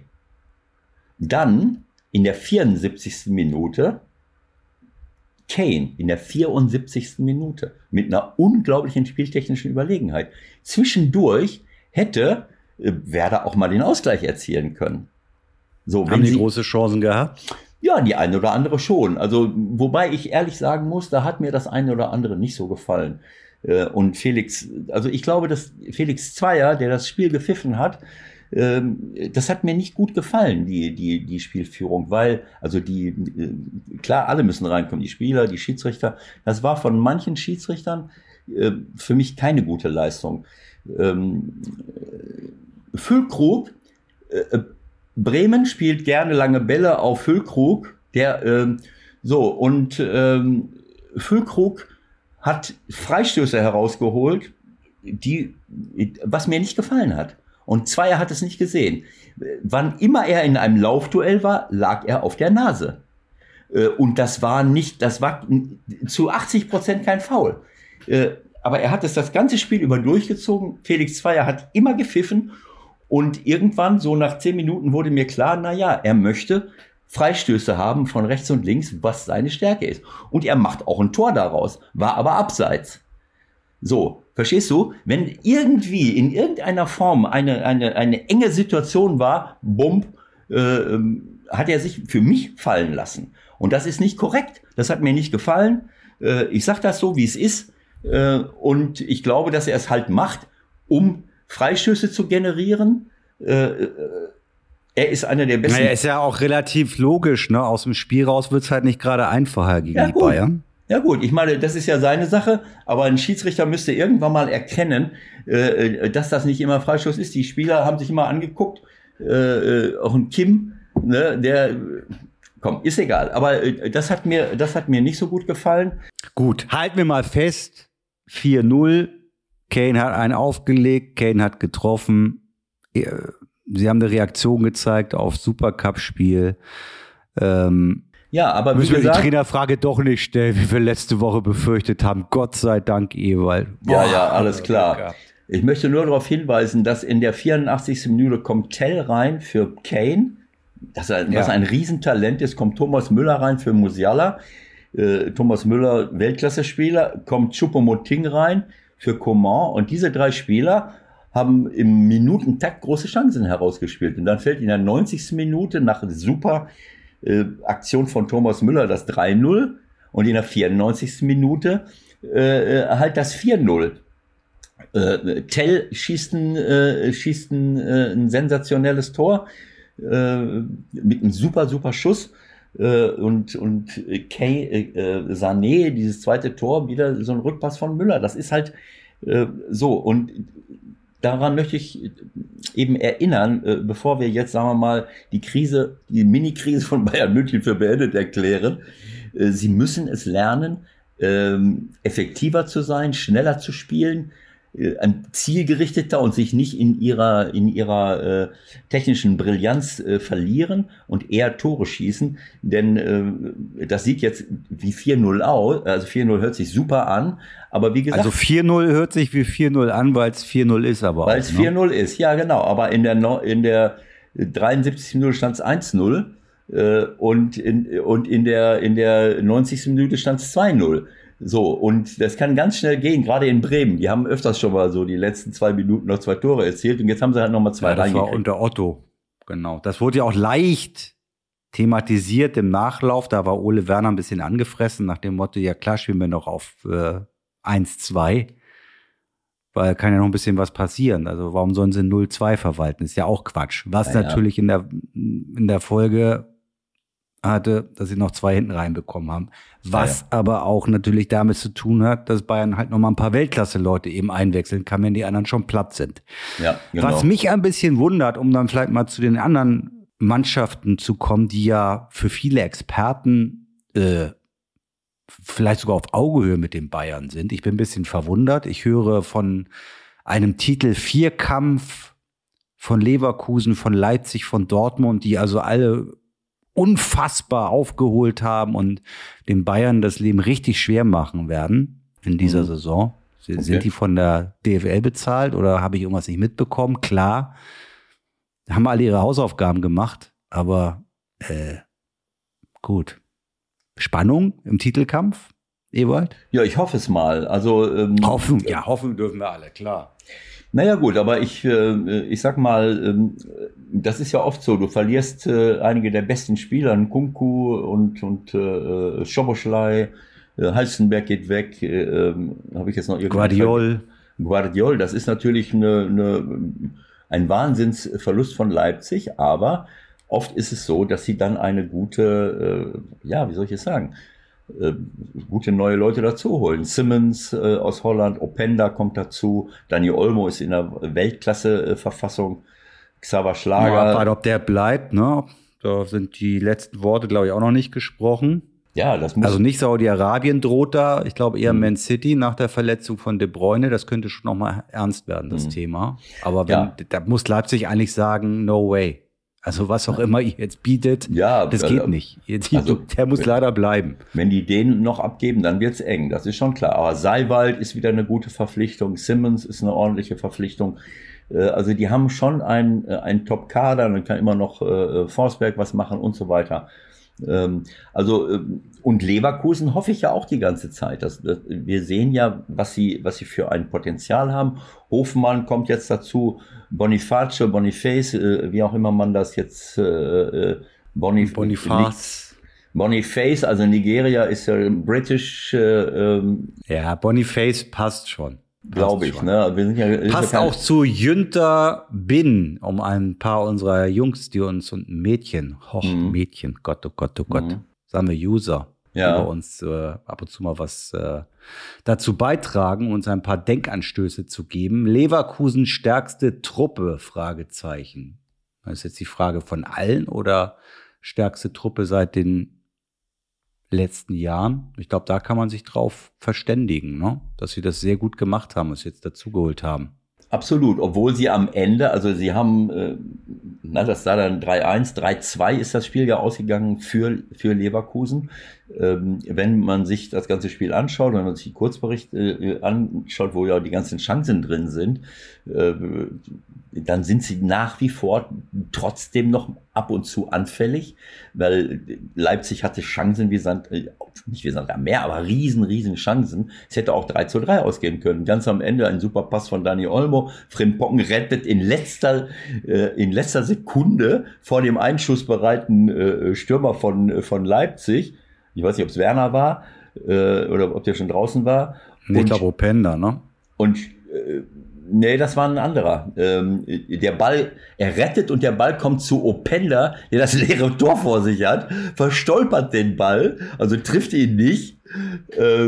Dann in der 74. Minute Kane in der 74. Minute mit einer unglaublichen spieltechnischen Überlegenheit. Zwischendurch hätte äh, Werder auch mal den Ausgleich erzielen können. So, Haben die große Chancen gehabt? Ja, die eine oder andere schon. Also, wobei ich ehrlich sagen muss, da hat mir das eine oder andere nicht so gefallen. Äh, und Felix, also ich glaube, dass Felix Zweier, der das Spiel gepfiffen hat, ähm, das hat mir nicht gut gefallen, die, die, die Spielführung, weil, also die, äh, klar, alle müssen reinkommen, die Spieler, die Schiedsrichter. Das war von manchen Schiedsrichtern äh, für mich keine gute Leistung. Ähm, Füllkrug, äh, Bremen spielt gerne lange Bälle auf Füllkrug, der, ähm, so, und ähm, Füllkrug hat Freistöße herausgeholt, die, was mir nicht gefallen hat. Und Zweier hat es nicht gesehen. Wann immer er in einem Laufduell war, lag er auf der Nase. Äh, und das war nicht, das war zu 80 Prozent kein Foul. Äh, aber er hat es das ganze Spiel über durchgezogen. Felix Zweier hat immer gepfiffen. Und irgendwann, so nach zehn Minuten, wurde mir klar, na ja, er möchte Freistöße haben von rechts und links, was seine Stärke ist. Und er macht auch ein Tor daraus, war aber abseits. So, verstehst du? Wenn irgendwie in irgendeiner Form eine, eine, eine enge Situation war, bump, äh, ähm, hat er sich für mich fallen lassen. Und das ist nicht korrekt. Das hat mir nicht gefallen. Äh, ich sage das so, wie es ist. Äh, und ich glaube, dass er es halt macht, um Freischüsse zu generieren. Äh, äh er ist einer der besten. Naja, ist ja auch relativ logisch, ne? Aus dem Spiel raus wird's halt nicht gerade einfacher gegen Ja, die gut. Bayern. Ja gut, ich meine, das ist ja seine Sache, aber ein Schiedsrichter müsste irgendwann mal erkennen, äh, dass das nicht immer Freischuss ist. Die Spieler haben sich immer angeguckt, äh, äh, auch ein Kim, ne, der, komm, ist egal. Aber äh, das hat mir, das hat mir nicht so gut gefallen. Gut, halten wir mal fest. 4-0. Kane hat einen aufgelegt, Kane hat getroffen. Äh, Sie haben eine Reaktion gezeigt auf Supercup-Spiel. Ähm, Ja, aber müssen wir die gesagt, Trainerfrage doch nicht stellen, wie wir letzte Woche befürchtet haben. Gott sei Dank, Ewald. Ja, Boah, ja, alles klar. Ich möchte nur darauf hinweisen, dass in der 84. Minute kommt Tell rein für Kane, das ein, was Ja. ein Riesentalent ist, kommt Thomas Müller rein für Musiala. Äh, Thomas Müller, Weltklasse-Spieler, kommt Choupo-Moting rein für Coman und diese drei Spieler haben im Minutentakt große Chancen herausgespielt. Und dann fällt in der 90. Minute nach super äh, Aktion von Thomas Müller das 3-0 und in der 94. Minute äh, äh, halt das 4-0. Äh, Tell schießt ein, äh, schießt ein, äh, ein sensationelles Tor äh, mit einem super, super Schuss. Äh, und und Kay, Sané, dieses zweite Tor, wieder so ein Rückpass von Müller. Das ist halt so. Und daran möchte ich eben erinnern, äh, bevor wir jetzt, sagen wir mal, die Krise, die Mini-Krise von Bayern München für beendet erklären. Äh, Sie müssen es lernen, ähm, effektiver zu sein, schneller zu spielen, äh, ein zielgerichteter und sich nicht in ihrer in ihrer äh, technischen Brillanz äh, verlieren und eher Tore schießen, denn äh, das sieht jetzt wie 4-0 aus, also 4-0 hört sich super an, aber wie gesagt, Also 4-0 hört sich wie 4-0 an, weil es 4-0 ist, aber weil es ne? 4-0 ist, ja genau. Aber in der, No- in der 73. Minute stand es 1-0 äh, und, in, und in, der, in der 90. Minute stand es 2-0. So, und das kann ganz schnell gehen, gerade in Bremen. Die haben öfters schon mal so die letzten zwei Minuten noch zwei Tore erzielt und jetzt haben sie halt nochmal zwei Ja, das war unter Otto. Genau. Das wurde ja auch leicht thematisiert im Nachlauf. Da war Ole Werner ein bisschen angefressen nach dem Motto, ja klar, spielen wir noch auf äh, 1-2. Weil kann ja noch ein bisschen was passieren. Also warum sollen sie 0-2 verwalten? Ist ja auch Quatsch. Was Ja, ja. natürlich in der, in der Folge hatte, dass sie noch zwei hinten reinbekommen haben. Was Ja, aber auch natürlich damit zu tun hat, dass Bayern halt noch mal ein paar Weltklasse-Leute eben einwechseln kann, wenn die anderen schon platt sind. Ja, genau. Was mich ein bisschen wundert, um dann vielleicht mal zu den anderen Mannschaften zu kommen, die ja für viele Experten äh, vielleicht sogar auf Augehöhe mit den Bayern sind. Ich bin ein bisschen verwundert. Ich höre von einem Titel Vierkampf von Leverkusen, von Leipzig, von Dortmund, die also alle unfassbar aufgeholt haben und den Bayern das Leben richtig schwer machen werden in dieser Mhm. Saison. Sie- Okay. Sind die von der DFL bezahlt oder habe ich irgendwas nicht mitbekommen? Klar, haben alle ihre Hausaufgaben gemacht, aber äh, gut. Spannung im Titelkampf, Ewald? ja, ich hoffe es mal. Also ähm, Hoffen, ja, hoffen dürfen wir alle, klar. Naja gut, aber ich, äh, ich sag mal, ähm, das ist ja oft so, du verlierst äh, einige der besten Spieler, Kunku und, und äh, Schoboschlei, äh, Halstenberg geht weg, äh, ähm, habe ich jetzt noch irgendwie Guardiol. Guardiol, das ist natürlich eine, eine, ein Wahnsinnsverlust von Leipzig, aber oft ist es so, dass sie dann eine gute, äh, ja, wie soll ich es sagen, äh, gute neue Leute dazu holen. Simmons äh, aus Holland, Openda kommt dazu, Daniel Olmo ist in der Weltklasse-Verfassung, Xaver Ja, Schlager. abwarten, ob der bleibt, ne? Da sind die letzten Worte, glaube ich, auch noch nicht gesprochen. Ja, das muss Also nicht Saudi-Arabien droht da, ich glaube eher Mhm. Man City nach der Verletzung von De Bruyne. Das könnte schon noch mal ernst werden, das Mhm. Thema. Aber wenn, Ja. da muss Leipzig eigentlich sagen, no way. Also was auch immer ihr jetzt bietet, Ja, das äh, geht nicht. Jetzt, also, der muss leider bleiben. Wenn die den noch abgeben, dann wird's eng, das ist schon klar. Aber Seiwald ist wieder eine gute Verpflichtung, Simmons ist eine ordentliche Verpflichtung. Äh, Also die haben schon ein, äh, Top-Kader, dann kann immer noch äh, Forsberg was machen und so weiter. Ähm, Also ähm, und Leverkusen hoffe ich ja auch die ganze Zeit. Das, das, wir sehen ja, was sie, was sie für ein Potenzial haben. Hofmann kommt jetzt dazu, Boniface, Boniface, äh, wie auch immer man das jetzt äh, äh, Bonif Bonifaz. Boniface, also Nigeria ist ja British. Äh, ähm, ja, Boniface passt schon. Glaube ich, ne? Wir sind ja, Passt ja auch zu Jünter Bin, um ein paar unserer Jungs, die uns und Mädchen, hoch, mhm. Mädchen, Gott, oh Gott, oh Gott, mhm. sagen wir User, ja. bei uns äh, ab und zu mal was äh, dazu beitragen, uns ein paar Denkanstöße zu geben. Leverkusen stärkste Truppe, Fragezeichen. Das ist jetzt die Frage von allen oder stärkste Truppe seit den letzten Jahren. Ich glaube, da kann man sich drauf verständigen, ne? dass sie das sehr gut gemacht haben, was sie jetzt dazugeholt haben. Absolut, obwohl sie am Ende, also sie haben, äh, na, das sah dann 3-1, 3-2 ist das Spiel ja ausgegangen für, für Leverkusen. Ähm, wenn man sich das ganze Spiel anschaut, wenn man sich die Kurzberichte äh, anschaut, wo ja die ganzen Chancen drin sind, äh, dann sind sie nach wie vor trotzdem noch ab und zu anfällig, weil Leipzig hatte Chancen wie Sand, äh, nicht wie Sand am Meer, aber riesen, riesen Chancen. Es hätte auch 3 zu 3 ausgehen können. Ganz am Ende ein super Pass von Dani Olmo. Frimpong rettet in letzter, in letzter Sekunde vor dem einschussbereiten Stürmer von, von Leipzig. Ich weiß nicht, ob es Werner war äh, oder ob der schon draußen war. Ich glaube Openda, ne? Und äh, Nee, das war ein anderer. Ähm, der Ball, er rettet und der Ball kommt zu Openda, der das leere Tor vor sich hat, verstolpert den Ball, also trifft ihn nicht, äh,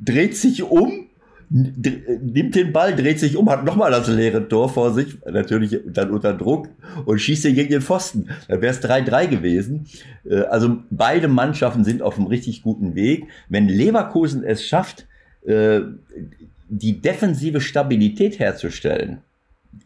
dreht sich um, nimmt den Ball, dreht sich um, hat nochmal das leere Tor vor sich, natürlich dann unter Druck und schießt ihn gegen den Pfosten. Da wäre es 3-3 gewesen. Äh, also beide Mannschaften sind auf einem richtig guten Weg. Wenn Leverkusen es schafft, äh, die defensive Stabilität herzustellen,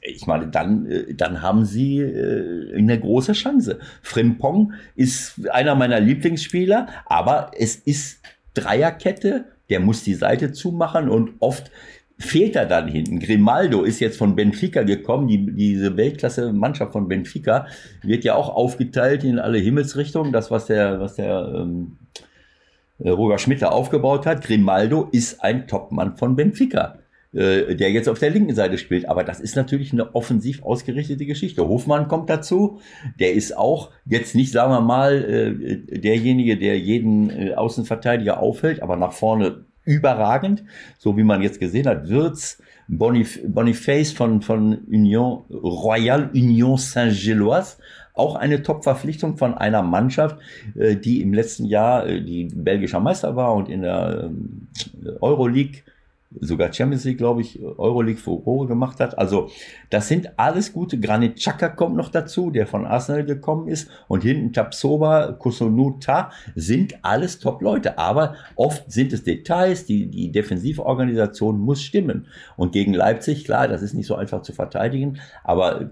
ich meine, dann, äh, dann haben sie äh, eine große Chance. Frimpong ist einer meiner Lieblingsspieler, aber es ist Dreierkette, der muss die Seite zumachen und oft fehlt er dann hinten. Grimaldo ist jetzt von Benfica gekommen, die, diese Weltklasse-Mannschaft von Benfica wird ja auch aufgeteilt in alle Himmelsrichtungen. Das, was der, was der ähm, äh, Roger Schmidt aufgebaut hat. Grimaldo ist ein Topmann von Benfica, äh, der jetzt auf der linken Seite spielt. Aber das ist natürlich eine offensiv ausgerichtete Geschichte. Hofmann kommt dazu. Der ist auch jetzt nicht, sagen wir mal, äh, derjenige, der jeden Außenverteidiger aufhält, aber nach vorne überragend. So wie man jetzt gesehen hat, Bonif Boniface von, von Union, Royal Union Saint-Gilloise auch eine Top-Verpflichtung von einer Mannschaft, äh, die im letzten Jahr äh, die belgischer Meister war und in der ähm, Euroleague sogar Champions League, glaube ich, Euroleague Furore gemacht hat. Also das sind alles gute. Granit Xhaka kommt noch dazu, der von Arsenal gekommen ist. Und hinten Tapsoba, Kusonuta sind alles Top-Leute. Aber oft sind es Details, die, die Defensivorganisation muss stimmen. Und gegen Leipzig, klar, das ist nicht so einfach zu verteidigen. Aber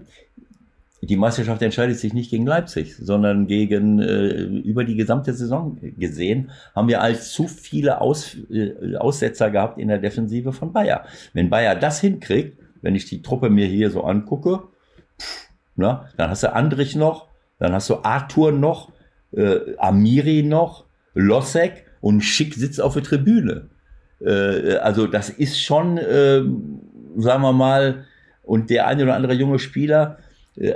die Meisterschaft entscheidet sich nicht gegen Leipzig, sondern gegen äh, über die gesamte Saison gesehen haben wir als zu viele Aus, äh, Aussetzer gehabt in der Defensive von Bayer. Wenn Bayer das hinkriegt, wenn ich die Truppe mir hier so angucke, pff, na, dann hast du Andrich noch, dann hast du Arthur noch, äh, Amiri noch, Losek und Schick sitzt auf der Tribüne. Äh, also das ist schon, äh, sagen wir mal, und der eine oder andere junge Spieler,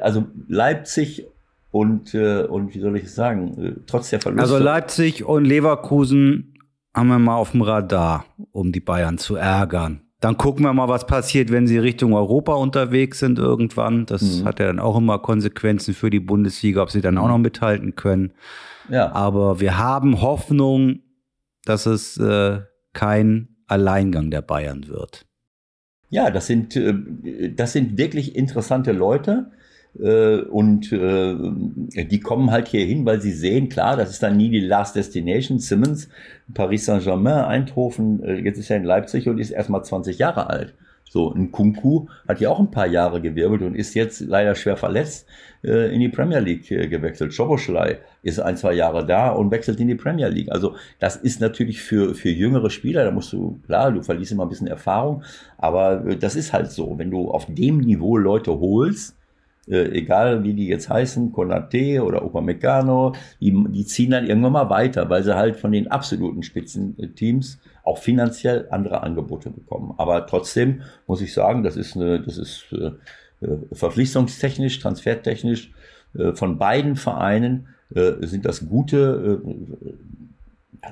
also Leipzig und, äh, und wie soll ich es sagen, äh, trotz der Verluste. Also Leipzig und Leverkusen haben wir mal auf dem Radar, um die Bayern zu ärgern. Dann gucken wir mal, was passiert, wenn sie Richtung Europa unterwegs sind irgendwann. Das mhm. hat ja dann auch immer Konsequenzen für die Bundesliga, ob sie dann auch noch mithalten können. Ja. Aber wir haben Hoffnung, dass es äh, kein Alleingang der Bayern wird. Ja, das sind, das sind wirklich interessante Leute. Äh, und äh, die kommen halt hier hin, weil sie sehen, klar, das ist dann nie die Last Destination. Simmons, Paris Saint-Germain, Eindhoven, äh, jetzt ist er in Leipzig und ist erstmal 20 Jahre alt. So, ein Kunku hat ja auch ein paar Jahre gewirbelt und ist jetzt leider schwer verletzt äh, in die Premier League äh, gewechselt. Schoboschlei ist ein, zwei Jahre da und wechselt in die Premier League. Also das ist natürlich für, für jüngere Spieler, da musst du, klar, du verlierst immer ein bisschen Erfahrung, aber äh, das ist halt so. Wenn du auf dem Niveau Leute holst, äh, egal wie die jetzt heißen, Konate oder Upamecano, die, die ziehen dann irgendwann mal weiter, weil sie halt von den absoluten Spitzenteams auch finanziell andere Angebote bekommen. Aber trotzdem muss ich sagen, das ist eine, das ist äh, äh verpflichtungstechnisch, transfertechnisch äh, von beiden Vereinen äh, sind das gute äh,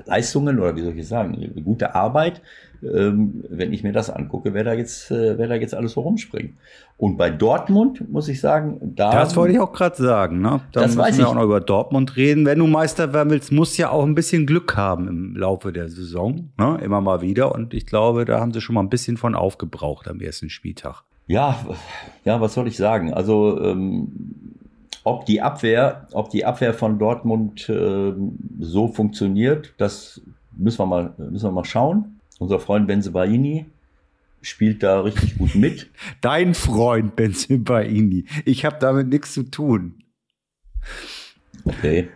Leistungen oder wie soll ich sagen, gute Arbeit, ähm, wenn ich mir das angucke, wer da jetzt, äh, wer da jetzt alles so rumspringt. Und bei Dortmund muss ich sagen, da. Das wollte ich auch gerade sagen, ne? Da Das müssen wir ich. auch noch über Dortmund reden. Wenn du Meister werden willst, musst du ja auch ein bisschen Glück haben im Laufe der Saison, ne? Immer mal wieder. Und ich glaube, da haben sie schon mal ein bisschen von aufgebraucht am ersten Spieltag. Ja, ja, was soll ich sagen? Also ähm, ob die Abwehr, ob die Abwehr von Dortmund ähm, so funktioniert, das müssen wir mal, müssen wir mal schauen. Unser Freund Benzebaini spielt da richtig gut mit. Dein Freund Benzibaini. Ich habe damit nichts zu tun. Okay.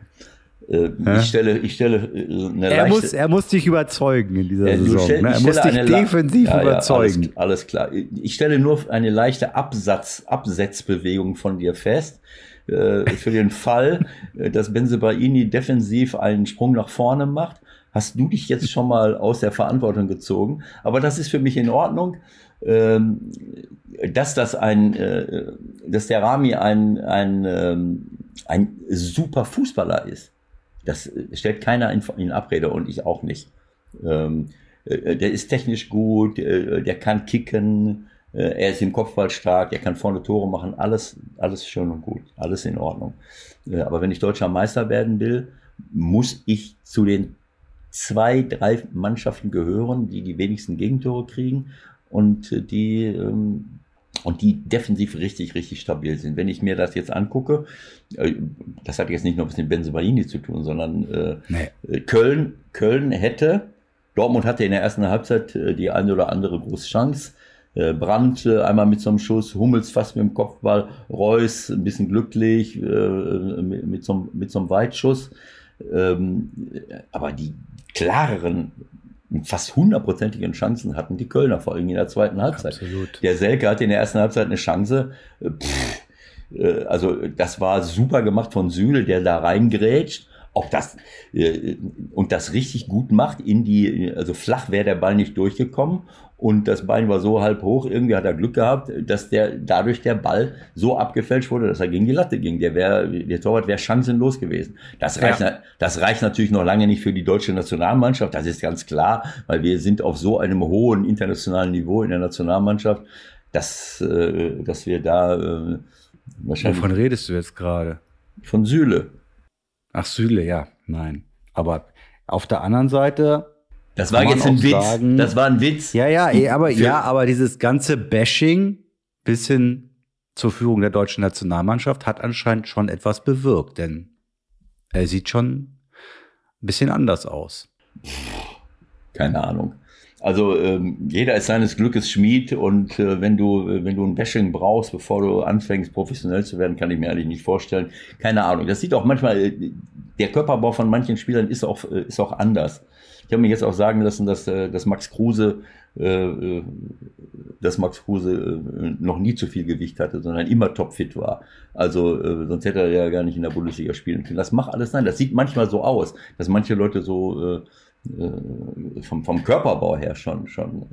Äh, ich stelle, ich stelle äh, eine Er leichte. muss, er muss dich überzeugen in dieser Ja, du Saison. stell- ne? Er muss dich defensiv Ja, ja, überzeugen. alles, alles klar. Ich stelle nur eine leichte Absatz, Absetzbewegung von dir fest. Äh, für den Fall, äh, dass Benzebaini defensiv einen Sprung nach vorne macht, hast du dich jetzt schon mal aus der Verantwortung gezogen. Aber das ist für mich in Ordnung. Ähm, dass das ein, äh, dass der Rami ein, ein, ähm, ein super Fußballer ist. Das äh, stellt keiner in, in Abrede und ich auch nicht. Ähm, äh, der ist technisch gut, äh, der kann kicken, er ist im Kopfball stark, er kann vorne Tore machen, alles, alles schön und gut, alles in Ordnung. Aber wenn ich deutscher Meister werden will, muss ich zu den zwei, drei Mannschaften gehören, die die wenigsten Gegentore kriegen und äh, die ähm, und die defensiv richtig, richtig stabil sind. Wenn ich mir das jetzt angucke, äh, das hat jetzt nicht nur was mit Benzebaini zu tun, sondern äh, Nee. Köln, Köln hätte, Dortmund hatte in der ersten Halbzeit die eine oder andere große Chance. Brandt einmal mit so einem Schuss, Hummels fast mit dem Kopfball, Reus ein bisschen glücklich mit, mit, so, einem- mit so einem Weitschuss. Ähm, aber die klareren, fast hundertprozentigen Chancen hatten die Kölner, vor allem in der zweiten Halbzeit. Absolut. Der Selke hatte in der ersten Halbzeit eine Chance. äh, Pff, äh, also das war super gemacht von Süle, der da reingrätscht. Auch das äh, und das richtig gut macht in die, also flach wäre der Ball nicht durchgekommen und das Bein war so halb hoch. Irgendwie hat er Glück gehabt, dass der dadurch der Ball so abgefälscht wurde, dass er gegen die Latte ging. Der wäre, der Torwart wäre chancenlos gewesen. Das reicht, Ja. das reicht natürlich noch lange nicht für die deutsche Nationalmannschaft. Das ist ganz klar, weil wir sind auf so einem hohen internationalen Niveau in der Nationalmannschaft, dass, äh, dass wir da äh, wahrscheinlich Wovon redest du jetzt gerade? von Süle. Ach, Süle, ja, nein. Aber auf der anderen Seite, Das war jetzt ein Witz. sagen- das war ein Witz. ja, ja, eh, aber ja, aber dieses ganze Bashing bis hin zur Führung der deutschen Nationalmannschaft hat anscheinend schon etwas bewirkt, denn er sieht schon ein bisschen anders aus. Keine Ahnung. Also ähm, jeder ist seines Glückes Schmied und äh, wenn du wenn du ein Bashing brauchst, bevor du anfängst professionell zu werden, kann ich mir eigentlich nicht vorstellen. Keine Ahnung. Das sieht auch manchmal äh, der Körperbau von manchen Spielern ist auch äh, ist auch anders. Ich habe mir jetzt auch sagen lassen, dass äh, dass Max Kruse äh, äh, dass Max Kruse äh, noch nie zu viel Gewicht hatte, sondern immer topfit war. Also äh, sonst hätte er ja gar nicht in der Bundesliga spielen können. Das macht alles nein. Das sieht manchmal so aus, dass manche Leute so vom, vom Körperbau her schon, schon,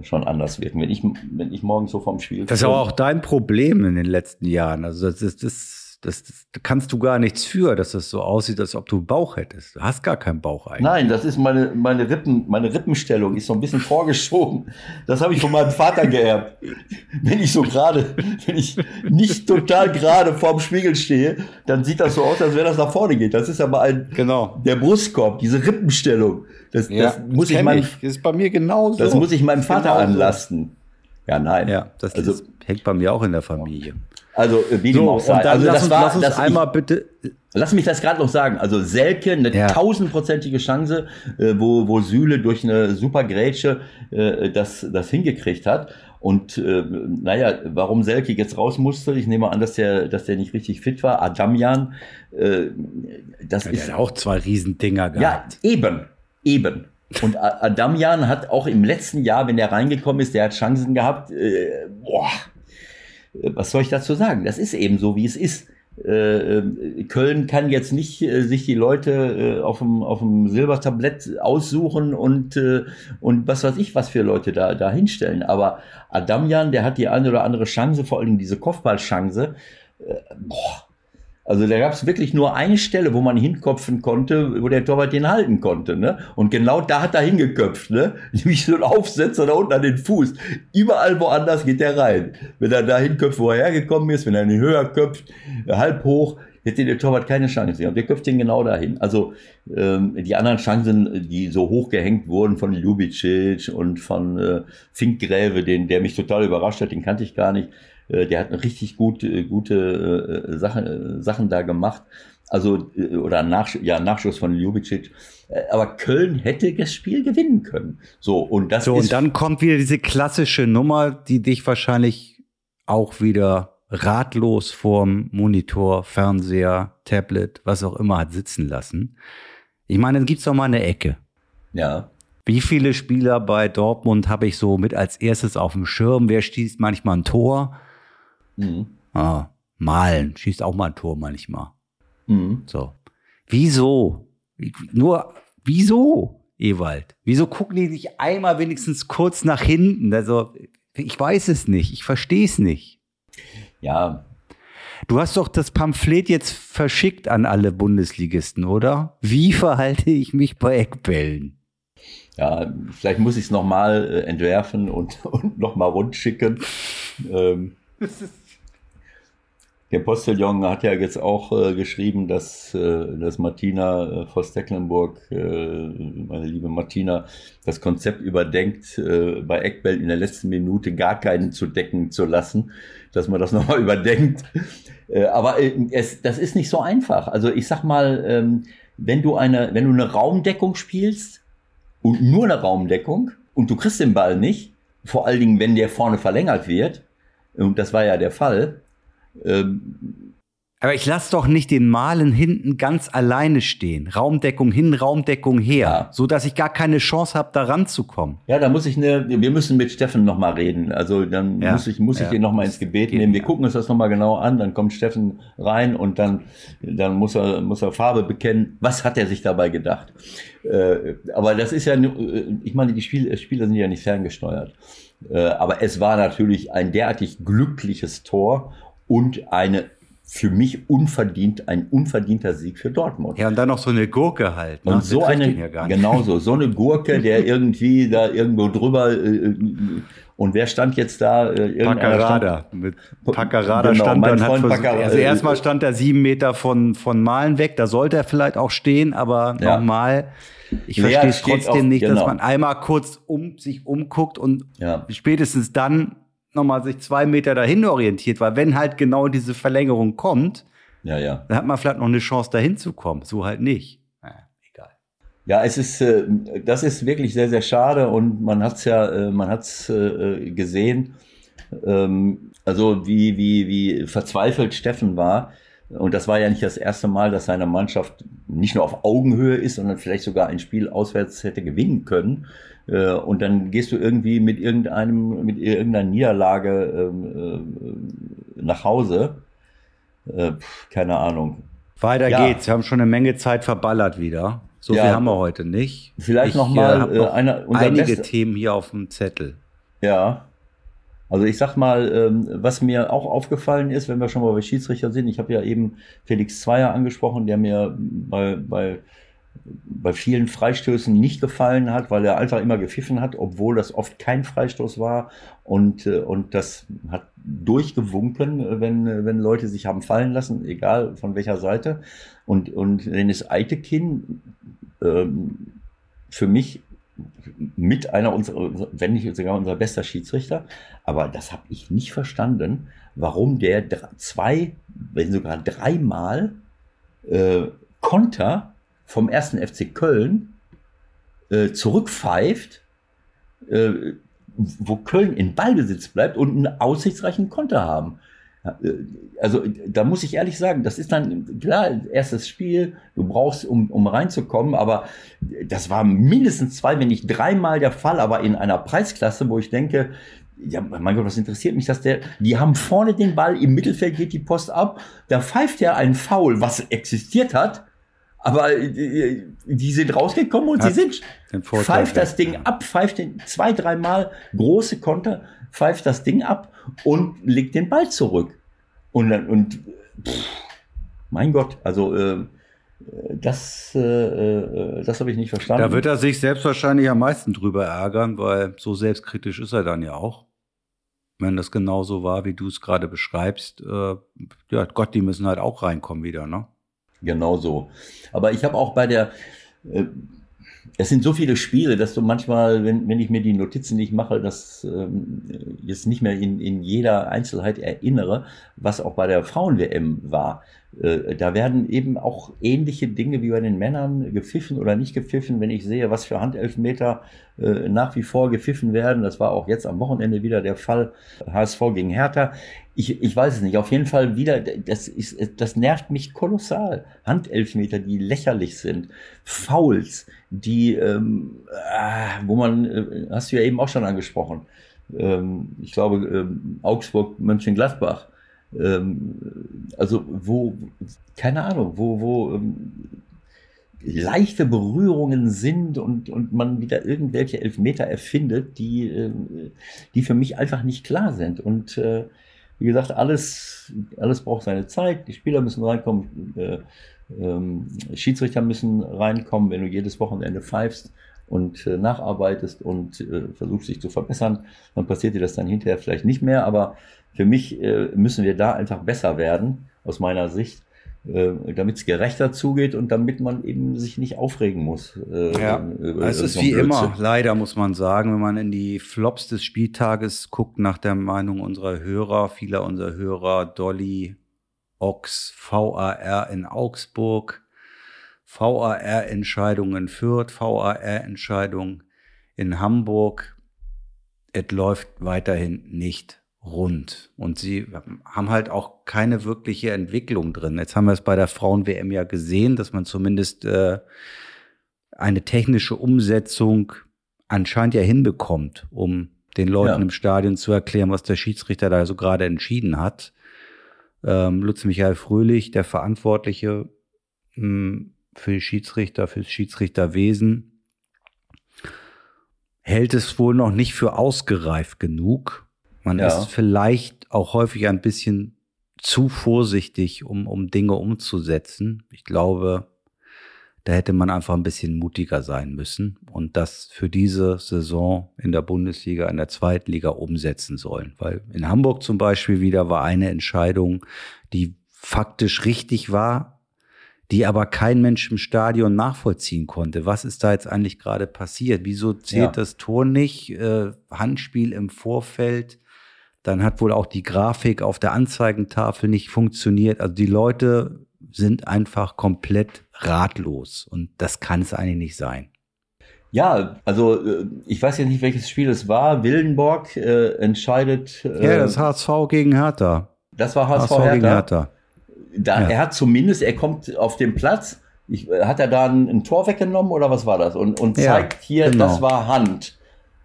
schon anders wirken. Wenn ich, wenn ich morgens so vom Spiel. Das ist aber auch dein Problem in den letzten Jahren. Also das, das, das, das, das da kannst du gar nichts für, dass das so aussieht, als ob du einen Bauch hättest. Du hast gar keinen Bauch eigentlich. Nein, das ist meine, meine Rippen, meine Rippenstellung ist so ein bisschen vorgeschoben. Das habe ich von meinem Vater geerbt. Wenn ich so gerade, wenn ich nicht total gerade vorm Spiegel stehe, dann sieht das so aus, als wenn das nach vorne geht. Das ist aber ein, Genau. der Brustkorb, diese Rippenstellung. Das, das muss ich kenn meinem, Das ist bei mir genauso. das muss ich meinem Vater Genauso. anlasten. Ja, nein. Ja, das Also- hängt bei mir auch in der Familie. Also, äh, wie dem So, auch und sei. dann Also, lass das uns, war, lass uns dass ich- einmal bitte. Lass mich das gerade noch sagen. Also Selke, eine Ja. tausendprozentige Chance, äh, wo, wo Süle durch eine super Grätsche äh, das, das hingekriegt hat. Und äh, naja, warum Selke jetzt raus musste, ich nehme an, dass der, dass der nicht richtig fit war. Adamian, äh, das Der ist hat auch zwei Riesendinger ja gehabt. eben, eben. Und Adamian hat auch im letzten Jahr, wenn der reingekommen ist, der hat Chancen gehabt. Äh, boah, was soll ich dazu sagen? Das ist eben so, wie es ist. Äh, äh, Köln kann jetzt nicht äh, sich die Leute äh, auf dem auf dem Silbertablett aussuchen und und was weiß ich was für Leute da da hinstellen. Aber Adamian, der hat die eine oder andere Chance, vor allem diese Kopfballchance. Boah, Also da gab es wirklich nur eine Stelle, wo man hinkopfen konnte, wo der Torwart den halten konnte. Ne? Und genau da hat er hingeköpft. Ne? Nämlich so ein Aufsetzer da unten an den Fuß. Überall woanders geht der rein. Wenn er da hinköpft, wo er hergekommen ist, wenn er ihn höher köpft, halb hoch, hätte der Torwart keine Chance gehabt. Der köpft ihn genau dahin. Also ähm, die anderen Chancen, die so hochgehängt wurden von Ljubicic und von äh, Finkgräve, den, der mich total überrascht hat, den kannte ich gar nicht. Äh, der hat richtig gut, äh, gute äh, Sachen, äh, Sachen da gemacht. Also, äh, oder Nach, ja, Nachschuss von Ljubicic. Äh, aber Köln hätte das Spiel gewinnen können. So, und das So, ist. und dann kommt wieder diese klassische Nummer, die dich wahrscheinlich auch wieder ratlos vorm Monitor, Fernseher, Tablet, was auch immer hat sitzen lassen. Ich meine, dann gibt's doch mal eine Ecke. ja. Wie viele Spieler bei Dortmund habe ich so mit als erstes auf dem Schirm? Wer schießt manchmal ein Tor? Mhm. Ah, Malen schießt auch mal ein Tor manchmal. Mhm. So. Wieso? Nur, wieso, Ewald? Wieso gucken die nicht einmal wenigstens kurz nach hinten? Also, ich weiß es nicht. Ich verstehe es nicht. Ja, Du hast doch das Pamphlet jetzt verschickt an alle Bundesligisten, oder? Wie verhalte ich mich bei Eckbällen? Ja, vielleicht muss ich es nochmal äh, entwerfen und, und nochmal rundschicken. Ähm, der Postillon hat ja jetzt auch äh, geschrieben, dass, äh, dass Martina äh, Voss-Tecklenburg, äh, meine liebe Martina, das Konzept überdenkt, äh, bei Eckbell in der letzten Minute gar keinen zu decken zu lassen, dass man das nochmal überdenkt. Äh, aber äh, es, das ist nicht so einfach. Also ich sag mal, ähm, wenn du eine, wenn du eine Raumdeckung spielst und nur eine Raumdeckung und du kriegst den Ball nicht, vor allen Dingen, wenn der vorne verlängert wird, und das war ja der Fall, ähm, Aber ich lasse doch nicht den Malen hinten ganz alleine stehen. Raumdeckung hin, Raumdeckung her, Ja. so dass ich gar keine Chance habe, da ranzukommen. Ja, da muss ich eine, wir müssen mit Steffen nochmal reden. Also dann Ja, muss ich, muss ich ja. den nochmal ins Gebet nehmen. Wir gucken uns das nochmal genau an, dann kommt Steffen rein und dann, dann muss er, muss er Farbe bekennen. Was hat er sich dabei gedacht? Äh, aber das ist ja, äh, ich meine, die Spiel, Spieler sind ja nicht ferngesteuert. Äh, aber es war natürlich ein derartig glückliches Tor und eine für mich unverdient, ein unverdienter Sieg für Dortmund. Ja, und dann noch so eine Gurke halt. Ne? Und so eine, ja gar nicht. genau so, so eine Gurke, der irgendwie da irgendwo drüber, äh, und wer stand jetzt da? Äh, Paccarada. Mit Paccarada Genau, stand dann, hat Freund versucht, Paccarada- also erstmal stand er sieben Meter von, von Malen weg, da sollte er vielleicht auch stehen, aber Ja. nochmal, ich verstehe es trotzdem auch- nicht, dass genau. man einmal kurz um sich umguckt und Ja. spätestens dann nochmal sich zwei Meter dahin orientiert, weil wenn halt genau diese Verlängerung kommt, Ja, ja. dann hat man vielleicht noch eine Chance dahin zu kommen, so halt nicht. Naja, egal. Ja, es ist, äh, das ist wirklich sehr, sehr schade und man hat's ja, äh, man hat's äh, gesehen, ähm, also wie, wie, wie verzweifelt Steffen war. Und das war ja nicht das erste Mal, dass seine Mannschaft nicht nur auf Augenhöhe ist, sondern vielleicht sogar ein Spiel auswärts hätte gewinnen können. Äh, Und dann gehst du irgendwie mit irgendeinem, mit irgendeiner Niederlage ähm, äh, nach Hause. Äh, keine Ahnung. Weiter Ja. geht's. Wir haben schon eine Menge Zeit verballert wieder. So Ja. viel haben wir heute nicht. Vielleicht ich, noch mal, äh, einer- unser einige bester- Themen hier auf dem Zettel. Ja. Also ich sag mal, ähm, was mir auch aufgefallen ist, wenn wir schon mal bei Schiedsrichter sind, ich habe ja eben Felix Zweier angesprochen, der mir bei, bei, bei vielen Freistößen nicht gefallen hat, weil er einfach immer gepfiffen hat, obwohl das oft kein Freistoß war. Und, äh, und das hat durchgewunken, äh, wenn, äh, wenn Leute sich haben fallen lassen, egal von welcher Seite. Und, und Dennis Eitekin, ähm, für mich mit einer unserer, wenn nicht sogar unser bester Schiedsrichter. Aber das habe ich nicht verstanden, warum der zwei, wenn sogar dreimal äh, Konter vom ersten FC Köln äh, zurückpfeift, äh, wo Köln in Ballbesitz bleibt und einen aussichtsreichen Konter haben. Ja, äh, Also da muss ich ehrlich sagen, das ist dann klar, erstes Spiel, du brauchst, um, um reinzukommen, aber das war mindestens zwei, wenn nicht dreimal der Fall, aber in einer Preisklasse, wo ich denke, ja, mein Gott, was interessiert mich, dass der, die haben vorne den Ball, im Mittelfeld geht die Post ab, da pfeift er einen Foul, was existiert hat, aber äh, die sind rausgekommen und Hat sie sind, pfeift das Ding ja. ab, pfeift den zwei, dreimal große Konter, pfeift das Ding ab und legt den Ball zurück. Und, dann- und pff, Mein Gott, also äh, das, äh, äh, das habe ich nicht verstanden. Da wird er sich selbst wahrscheinlich am meisten drüber ärgern, weil so selbstkritisch ist er dann ja auch. Wenn das genauso war, wie du es gerade beschreibst, äh, ja Gott, die müssen halt auch reinkommen wieder, ne? Genau so. Aber ich habe auch bei der, äh, es sind so viele Spiele, dass du manchmal, wenn, wenn ich mir die Notizen nicht mache, das ähm, jetzt nicht mehr in, in jeder Einzelheit erinnere, was auch bei der Frauen-WM war. Äh, da werden eben auch ähnliche Dinge wie bei den Männern gepfiffen oder nicht gepfiffen, wenn ich sehe, was für Handelfmeter äh, nach wie vor gepfiffen werden. Das war auch jetzt am Wochenende wieder der Fall HSV gegen Hertha. Ich, ich weiß es nicht. Auf jeden Fall wieder, das, ist, das nervt mich kolossal. Handelfmeter, die lächerlich sind. Fouls, die, ähm, äh, wo man, äh, hast du ja eben auch schon angesprochen. Ähm, ich glaube, ähm, Augsburg, Mönchengladbach ähm, also wo, keine Ahnung, wo, wo ähm, leichte Berührungen sind und, und man wieder irgendwelche Elfmeter erfindet, die, äh, die für mich einfach nicht klar sind. Und äh, wie gesagt, alles, alles braucht seine Zeit. Die Spieler müssen reinkommen, äh, ähm, Schiedsrichter müssen reinkommen, wenn du jedes Wochenende pfeifst und äh, nacharbeitest und äh, versuchst dich zu verbessern, dann passiert dir das dann hinterher vielleicht nicht mehr, aber für mich äh, müssen wir da einfach besser werden, aus meiner Sicht, äh, damit es gerechter zugeht und damit man eben sich nicht aufregen muss. Äh, ja, es ist wie immer, leider muss man sagen, wenn man in die Flops des Spieltages guckt, nach der Meinung unserer Hörer, vieler unserer Hörer, Dolly, Ox, VAR in Augsburg, VAR-Entscheidung in Fürth, VAR-Entscheidung in Hamburg. Es läuft weiterhin nicht rund. Und sie haben halt auch keine wirkliche Entwicklung drin. Jetzt haben wir es bei der Frauen-WM ja gesehen, dass man zumindest äh, eine technische Umsetzung anscheinend ja hinbekommt, um den Leuten ja. im Stadion zu erklären, was der Schiedsrichter da so gerade entschieden hat. Ähm, Lutz Michael Fröhlich, der Verantwortliche mh, hm, für die Schiedsrichter, fürs Schiedsrichterwesen, hält es wohl noch nicht für ausgereift genug, man ja. ist vielleicht auch häufig ein bisschen zu vorsichtig, um, um Dinge umzusetzen. Ich glaube, da hätte man einfach ein bisschen mutiger sein müssen und das für diese Saison in der Bundesliga, in der Zweitliga umsetzen sollen. Weil in Hamburg zum Beispiel wieder war eine Entscheidung, die faktisch richtig war, die aber kein Mensch im Stadion nachvollziehen konnte. Was ist da jetzt eigentlich gerade passiert? Wieso zählt ja. das Tor nicht? Äh, Handspiel im Vorfeld dann hat wohl auch die Grafik auf der Anzeigentafel nicht funktioniert. Also die Leute sind einfach komplett ratlos und das kann es eigentlich nicht sein. Ja, also äh, ich weiß ja nicht, welches Spiel es war. Wildenborg äh, entscheidet. Äh, ja, das HSV gegen Hertha. Das war HSV, HSV Hertha. gegen Hertha. Da, ja. Er hat zumindest, er kommt auf den Platz. Ich, hat er da ein, ein, Tor weggenommen oder was war das? Und, und zeigt ja, hier, genau. das war Hand.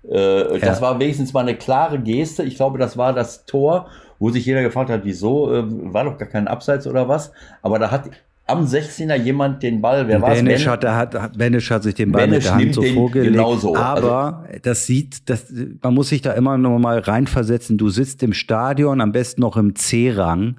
Äh, das war wenigstens mal eine klare Geste. Ich glaube, das war das Tor, wo sich jeder gefragt hat, wieso, äh, war doch gar kein Abseits oder was. Aber da hat am 16er jemand den Ball, wer war es? Benisch hat, hat, Benisch hat sich den Ball Benisch mit der Hand so vorgelegt. Genauso. Aber also, das sieht, das, man muss sich da immer noch mal reinversetzen. Du sitzt im Stadion, am besten noch im C-Rang.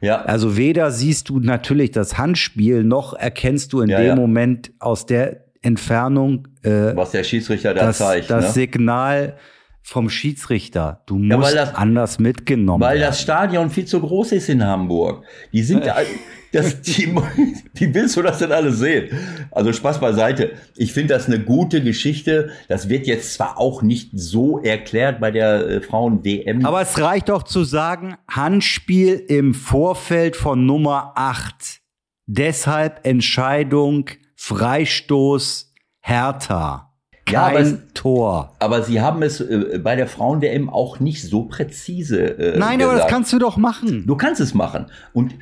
Ja. Also weder siehst du natürlich das Handspiel, noch erkennst du in ja, dem ja. Moment aus der Entfernung. Äh, Was der Schiedsrichter da das, zeigt. Das ne? Signal vom Schiedsrichter. Du musst ja, das, anders mitgenommen Weil werden. das Stadion viel zu groß ist in Hamburg. Die sind da, das, die, wie willst du das denn alles sehen? Also Spaß beiseite. Ich finde das eine gute Geschichte. Das wird jetzt zwar auch nicht so erklärt bei der äh, Frauen-WM. Aber es reicht doch zu sagen, Handspiel im Vorfeld von Nummer 8. Deshalb Entscheidung Freistoß Hertha. Kein ja, aber es, Tor. Aber sie haben es äh, bei der Frauen-WM auch nicht so präzise. Äh, Nein, gesagt. aber das kannst du doch machen. Du kannst es machen. Und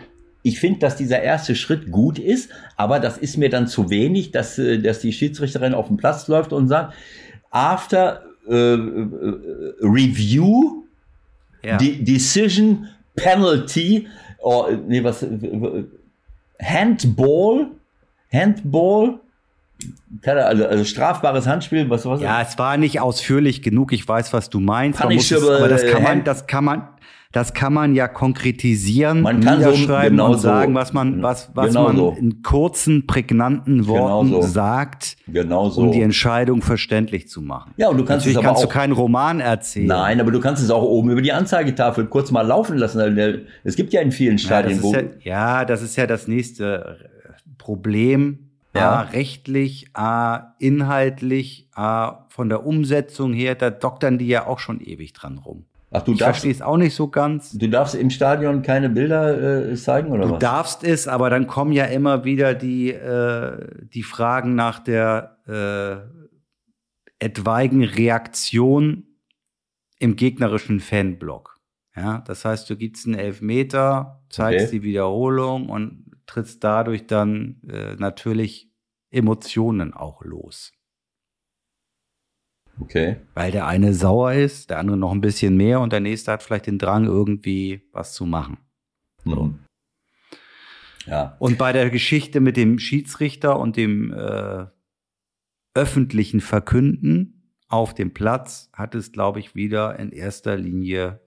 ich finde, dass dieser erste Schritt gut ist, aber das ist mir dann zu wenig, dass, äh, dass die Schiedsrichterin auf den Platz läuft und sagt, after äh, äh review, ja. de decision, penalty, or, nee, was, Handball, Handball, also, also strafbares Handspiel, was was? Ja, es war nicht ausführlich genug. Ich weiß, was du meinst. Muss es, aber das kann man, das kann man, das kann man ja konkretisieren, Man kann so niederschreiben genau und sagen, so. was man, was, was Genau man so. in kurzen, prägnanten Worten Genau so. sagt, Genau so. um die Entscheidung verständlich zu machen. Ja, und du kannst Natürlich es aber kannst du auch- keinen Roman erzählen. Nein, aber du kannst es auch oben über die Anzeigetafel kurz mal laufen lassen. Es gibt ja in vielen Ja, Stadien, das wo. ist ja, ja, das ist ja das nächste Problem. Ja. A, rechtlich, A, inhaltlich, A, von der Umsetzung her, da doktern die ja auch schon ewig dran rum. Ach, du ich darfst, verstehe es auch nicht so ganz. du darfst im Stadion keine Bilder äh, zeigen oder Du was? darfst es, aber dann kommen ja immer wieder die, äh, die Fragen nach der äh, etwaigen Reaktion im gegnerischen Fanblock. Ja, das heißt, du gibst einen Elfmeter, zeigst Okay. die Wiederholung und trittst dadurch dann äh, natürlich Emotionen auch los. Okay. Weil der eine sauer ist, der andere noch ein bisschen mehr und der nächste hat vielleicht den Drang, irgendwie was zu machen. Mhm. Ja. Und bei der Geschichte mit dem Schiedsrichter und dem äh, öffentlichen Verkünden auf dem Platz hat es, glaube ich, wieder in erster Linie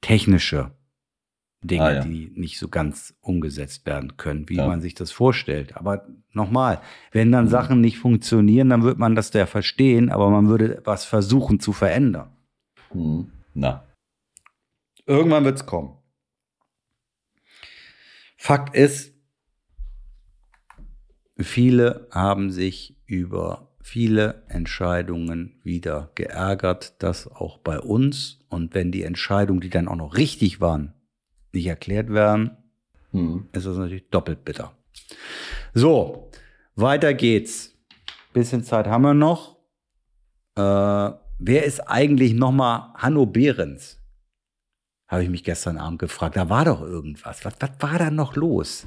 technische Dinge, Ah, ja. die nicht so ganz umgesetzt werden können, wie Ja. man sich das vorstellt. Aber nochmal, wenn dann Mhm. Sachen nicht funktionieren, dann wird man das ja verstehen, aber man würde was versuchen zu verändern. Mhm. Na. Irgendwann wird es kommen. Fakt ist, viele haben sich über viele Entscheidungen wieder geärgert, das auch bei uns. Und wenn die Entscheidungen, die dann auch noch richtig waren, nicht erklärt werden, Mhm. ist das natürlich doppelt bitter. So, weiter geht's. Bisschen Zeit haben wir noch. Äh, wer ist eigentlich nochmal Hanno Behrens? Habe ich mich gestern Abend gefragt. Da war doch irgendwas. Was, was war da noch los?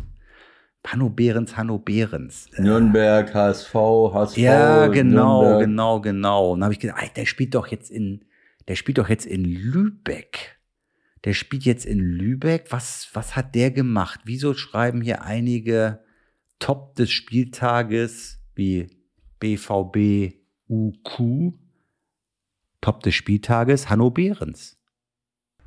Hanno Behrens, Hanno Behrens. Äh, Nürnberg, HSV, HSV. ja, genau, Nürnberg. genau, genau. Und dann habe ich gedacht, ey, der spielt doch jetzt in, der spielt doch jetzt in Lübeck. Der spielt jetzt in Lübeck. Was, was hat der gemacht? Wieso schreiben hier einige Top des Spieltages wie BVB UQ? Top des Spieltages Hanno Behrens.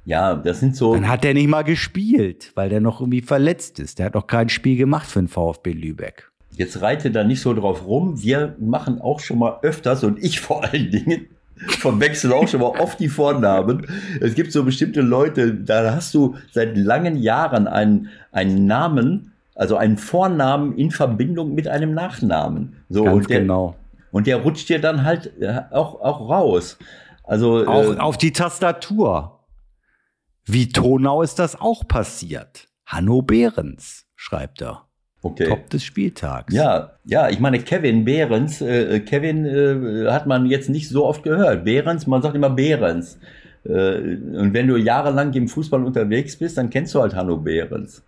Ja, das sind so. Dann hat der nicht mal gespielt, weil der noch irgendwie verletzt ist. Der hat noch kein Spiel gemacht für den VfB Lübeck. Jetzt reite da nicht so drauf rum. Wir machen auch schon mal öfters und ich vor allen Dingen verwechsel auch schon mal oft die Vornamen. Es gibt so bestimmte Leute, da hast du seit langen Jahren einen, einen Namen, also einen Vornamen in Verbindung mit einem Nachnamen. So, Ganz und der, genau. Und der rutscht dir dann halt äh, auch, auch raus. Also, Auch äh, auf die Tastatur. Wie Tonau ist das auch passiert. Hanno Behrens, schreibt er. Okay. Top des Spieltags. Ja, ja, ich meine, Kevin Behrens, äh, Kevin äh, hat man jetzt nicht so oft gehört. Behrens, man sagt immer Behrens. Äh, und wenn du jahrelang im Fußball unterwegs bist, dann kennst du halt Hanno Behrens.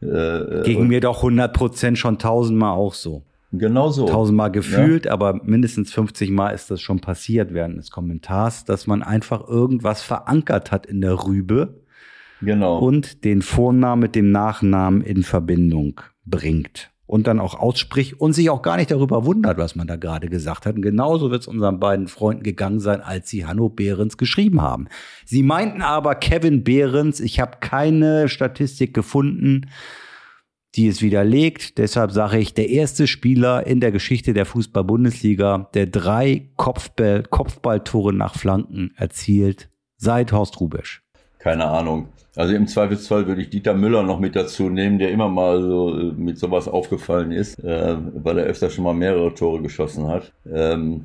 Äh, Ging und mir doch 100% schon tausendmal auch so. Genau so. Tausendmal gefühlt, aber mindestens 50 Mal ist das schon passiert während des Kommentars, dass man einfach irgendwas verankert hat in der Rübe Genau. und den Vornamen mit dem Nachnamen in Verbindung bringt und dann auch ausspricht und sich auch gar nicht darüber wundert, was man da gerade gesagt hat. Und genauso wird es unseren beiden Freunden gegangen sein, als sie Hanno Behrens geschrieben haben. Sie meinten aber Kevin Behrens, ich habe keine Statistik gefunden, die es widerlegt. Deshalb sage ich, der erste Spieler in der Geschichte der Fußball-Bundesliga, der drei Kopfball, Kopfballtore nach Flanken erzielt, seit Horst Rubesch. Keine Ahnung. Also im Zweifelsfall würde ich Dieter Müller noch mit dazu nehmen, der immer mal so äh, mit sowas aufgefallen ist, äh, weil er öfter schon mal mehrere Tore geschossen hat. Ähm,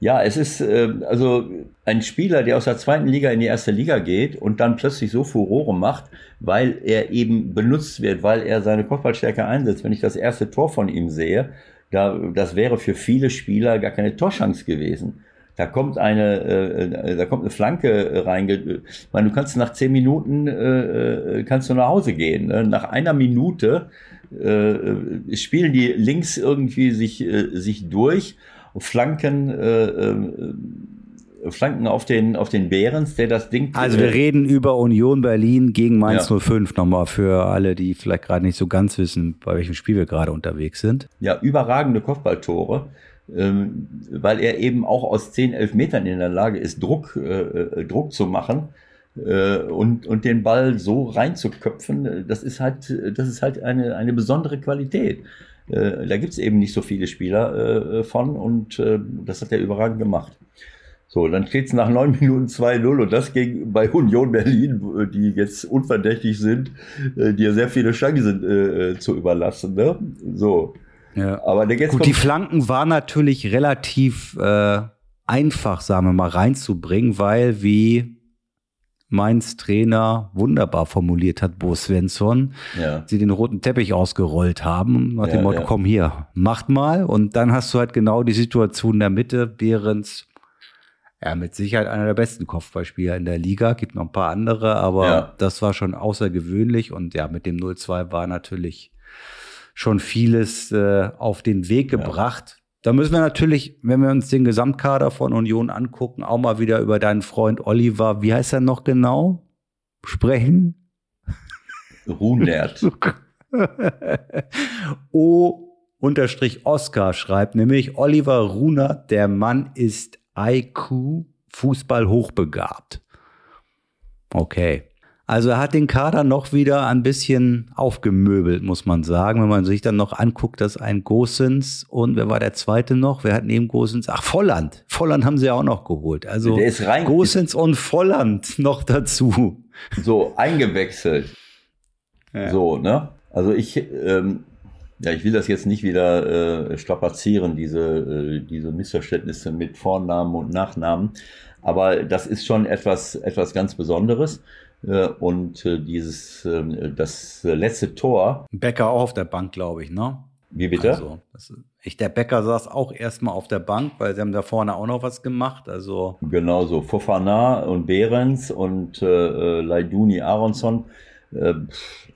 ja, es ist äh, also ein Spieler, der aus der zweiten Liga in die erste Liga geht und dann plötzlich so Furore macht, weil er eben benutzt wird, weil er seine Kopfballstärke einsetzt. Wenn ich das erste Tor von ihm sehe, da, das wäre für viele Spieler gar keine Torchance gewesen. Da kommt eine, äh, da kommt eine Flanke rein. Ich meine, du kannst nach zehn Minuten äh, kannst du nach Hause gehen. Ne? Nach einer Minute äh, spielen die links irgendwie sich äh, sich durch, Flanken, äh, äh, Flanken auf den auf den Behrens, der das Ding. Also wir äh, reden über Union Berlin gegen Mainz Ja. 05 nochmal für alle, die vielleicht gerade nicht so ganz wissen, bei welchem Spiel wir gerade unterwegs sind. ja, überragende Kopfballtore, weil er eben auch aus 10, 11 Metern in der Lage ist, Druck, äh, äh, Druck zu machen. Äh, und, und den Ball so reinzuköpfen, das ist halt, das ist halt eine, eine besondere Qualität. Äh, da gibt's eben nicht so viele Spieler äh, von und äh, das hat er überragend gemacht. So, dann steht's nach neun Minuten 2-0 und das gegen bei Union Berlin, die jetzt unverdächtig sind, äh, die ja sehr viele Chancen äh, äh, zu überlassen. Ne? So. Ja. Aber Gut, die Flanken waren natürlich relativ äh, einfach, sagen wir mal, reinzubringen, weil wie Mainz Trainer wunderbar formuliert hat, Bo Svensson, ja. sie den roten Teppich ausgerollt haben, nach ja, dem Motto, ja. komm hier, macht mal. Und dann hast du halt genau die Situation in der Mitte, Behrens, ja, mit Sicherheit einer der besten Kopfballspieler in der Liga, gibt noch ein paar andere, aber das war schon außergewöhnlich und ja, mit dem 0-2 war natürlich schon vieles äh, auf den Weg gebracht. Da müssen wir natürlich, wenn wir uns den Gesamtkader von Union angucken, auch mal wieder über deinen Freund Oliver, wie heißt er noch genau, sprechen. Runert. o unterstrich Oscar schreibt nämlich, Oliver Runert, der Mann ist IQ Fußball hochbegabt. Okay. Also er hat den Kader noch wieder ein bisschen aufgemöbelt, muss man sagen. Wenn man sich dann noch anguckt, dass ein Gosens und wer war der zweite noch? Wer hat neben Gosens? Ach, Volland. Volland haben sie auch noch geholt. Also der ist rein Gosens und Volland noch dazu. So, eingewechselt. Ja. So, ne? Also ich, ähm, ja, ich will das jetzt nicht wieder äh, strapazieren, diese, äh, diese Missverständnisse mit Vornamen und Nachnamen. Aber das ist schon etwas, etwas ganz Besonderes. Äh, und äh, dieses, ähm, das letzte Tor. Becker auch auf der Bank, glaube ich, ne? Wie bitte? Also, ich, der Becker saß auch erstmal auf der Bank, weil sie haben da vorne auch noch was gemacht. Also genau so. Fofana und Behrens und äh, äh Laiduni Aronson äh,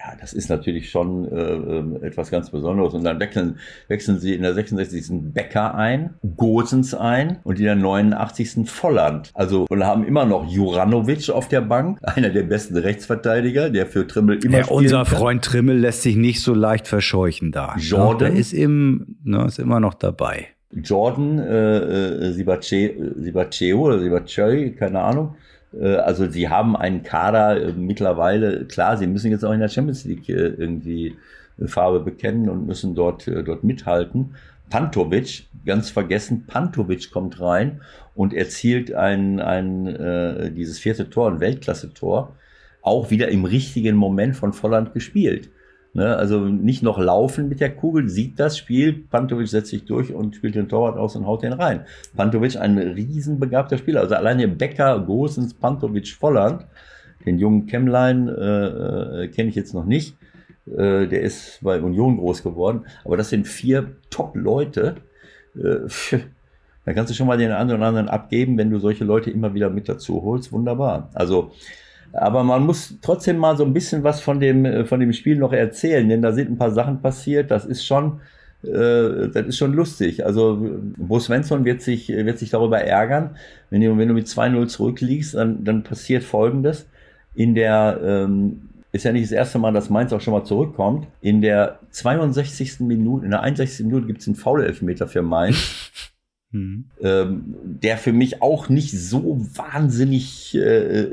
ja, das ist natürlich schon äh, ähm, etwas ganz Besonderes. Und dann wechseln, wechseln sie in der 66. Becker ein, Gosens ein und in der 89. Volland. Also und haben immer noch Juranovic auf der Bank, einer der besten Rechtsverteidiger, der für Trimmel immer ja, Unser kann. Freund Trimmel lässt sich nicht so leicht verscheuchen da. Ne? Jordan ja, ist, im, ne, ist immer noch dabei. Jordan äh, äh, Sibaceo oder Sibacei, keine Ahnung, also sie haben einen Kader äh, mittlerweile, klar, sie müssen jetzt auch in der Champions League äh, irgendwie Farbe bekennen und müssen dort, dort mithalten. Pantovic, ganz vergessen, Pantovic kommt rein und erzielt ein, ein, äh, dieses vierte Tor, ein Weltklasse-Tor, auch wieder im richtigen Moment von Volland gespielt. Ne, also nicht noch laufen mit der Kugel, sieht das Spiel, Pantovic setzt sich durch und spielt den Torwart aus und haut den rein. Pantovic ein riesenbegabter Spieler, also alleine Becker, Gosens, Pantovic, Volland, den jungen Kemmlein äh, äh, kenne ich jetzt noch nicht, äh, der ist bei Union groß geworden, aber das sind vier Top-Leute, äh, da kannst du schon mal den einen oder anderen abgeben, wenn du solche Leute immer wieder mit dazu holst, wunderbar. Also aber man muss trotzdem mal so ein bisschen was von dem, äh, von dem Spiel noch erzählen, denn da sind ein paar Sachen passiert. Das ist schon, äh, das ist schon lustig. Also, Bo Svensson wird sich, wird sich darüber ärgern. Wenn du, wenn du mit 2-0 zurückliegst, dann, dann passiert Folgendes. In der, ähm, ist ja nicht das erste Mal, dass Mainz auch schon mal zurückkommt. In der 62. Minute, in der 61. Minute gibt es einen Foul-Elfmeter für Mainz. Mhm. Ähm, der für mich auch nicht so wahnsinnig, äh,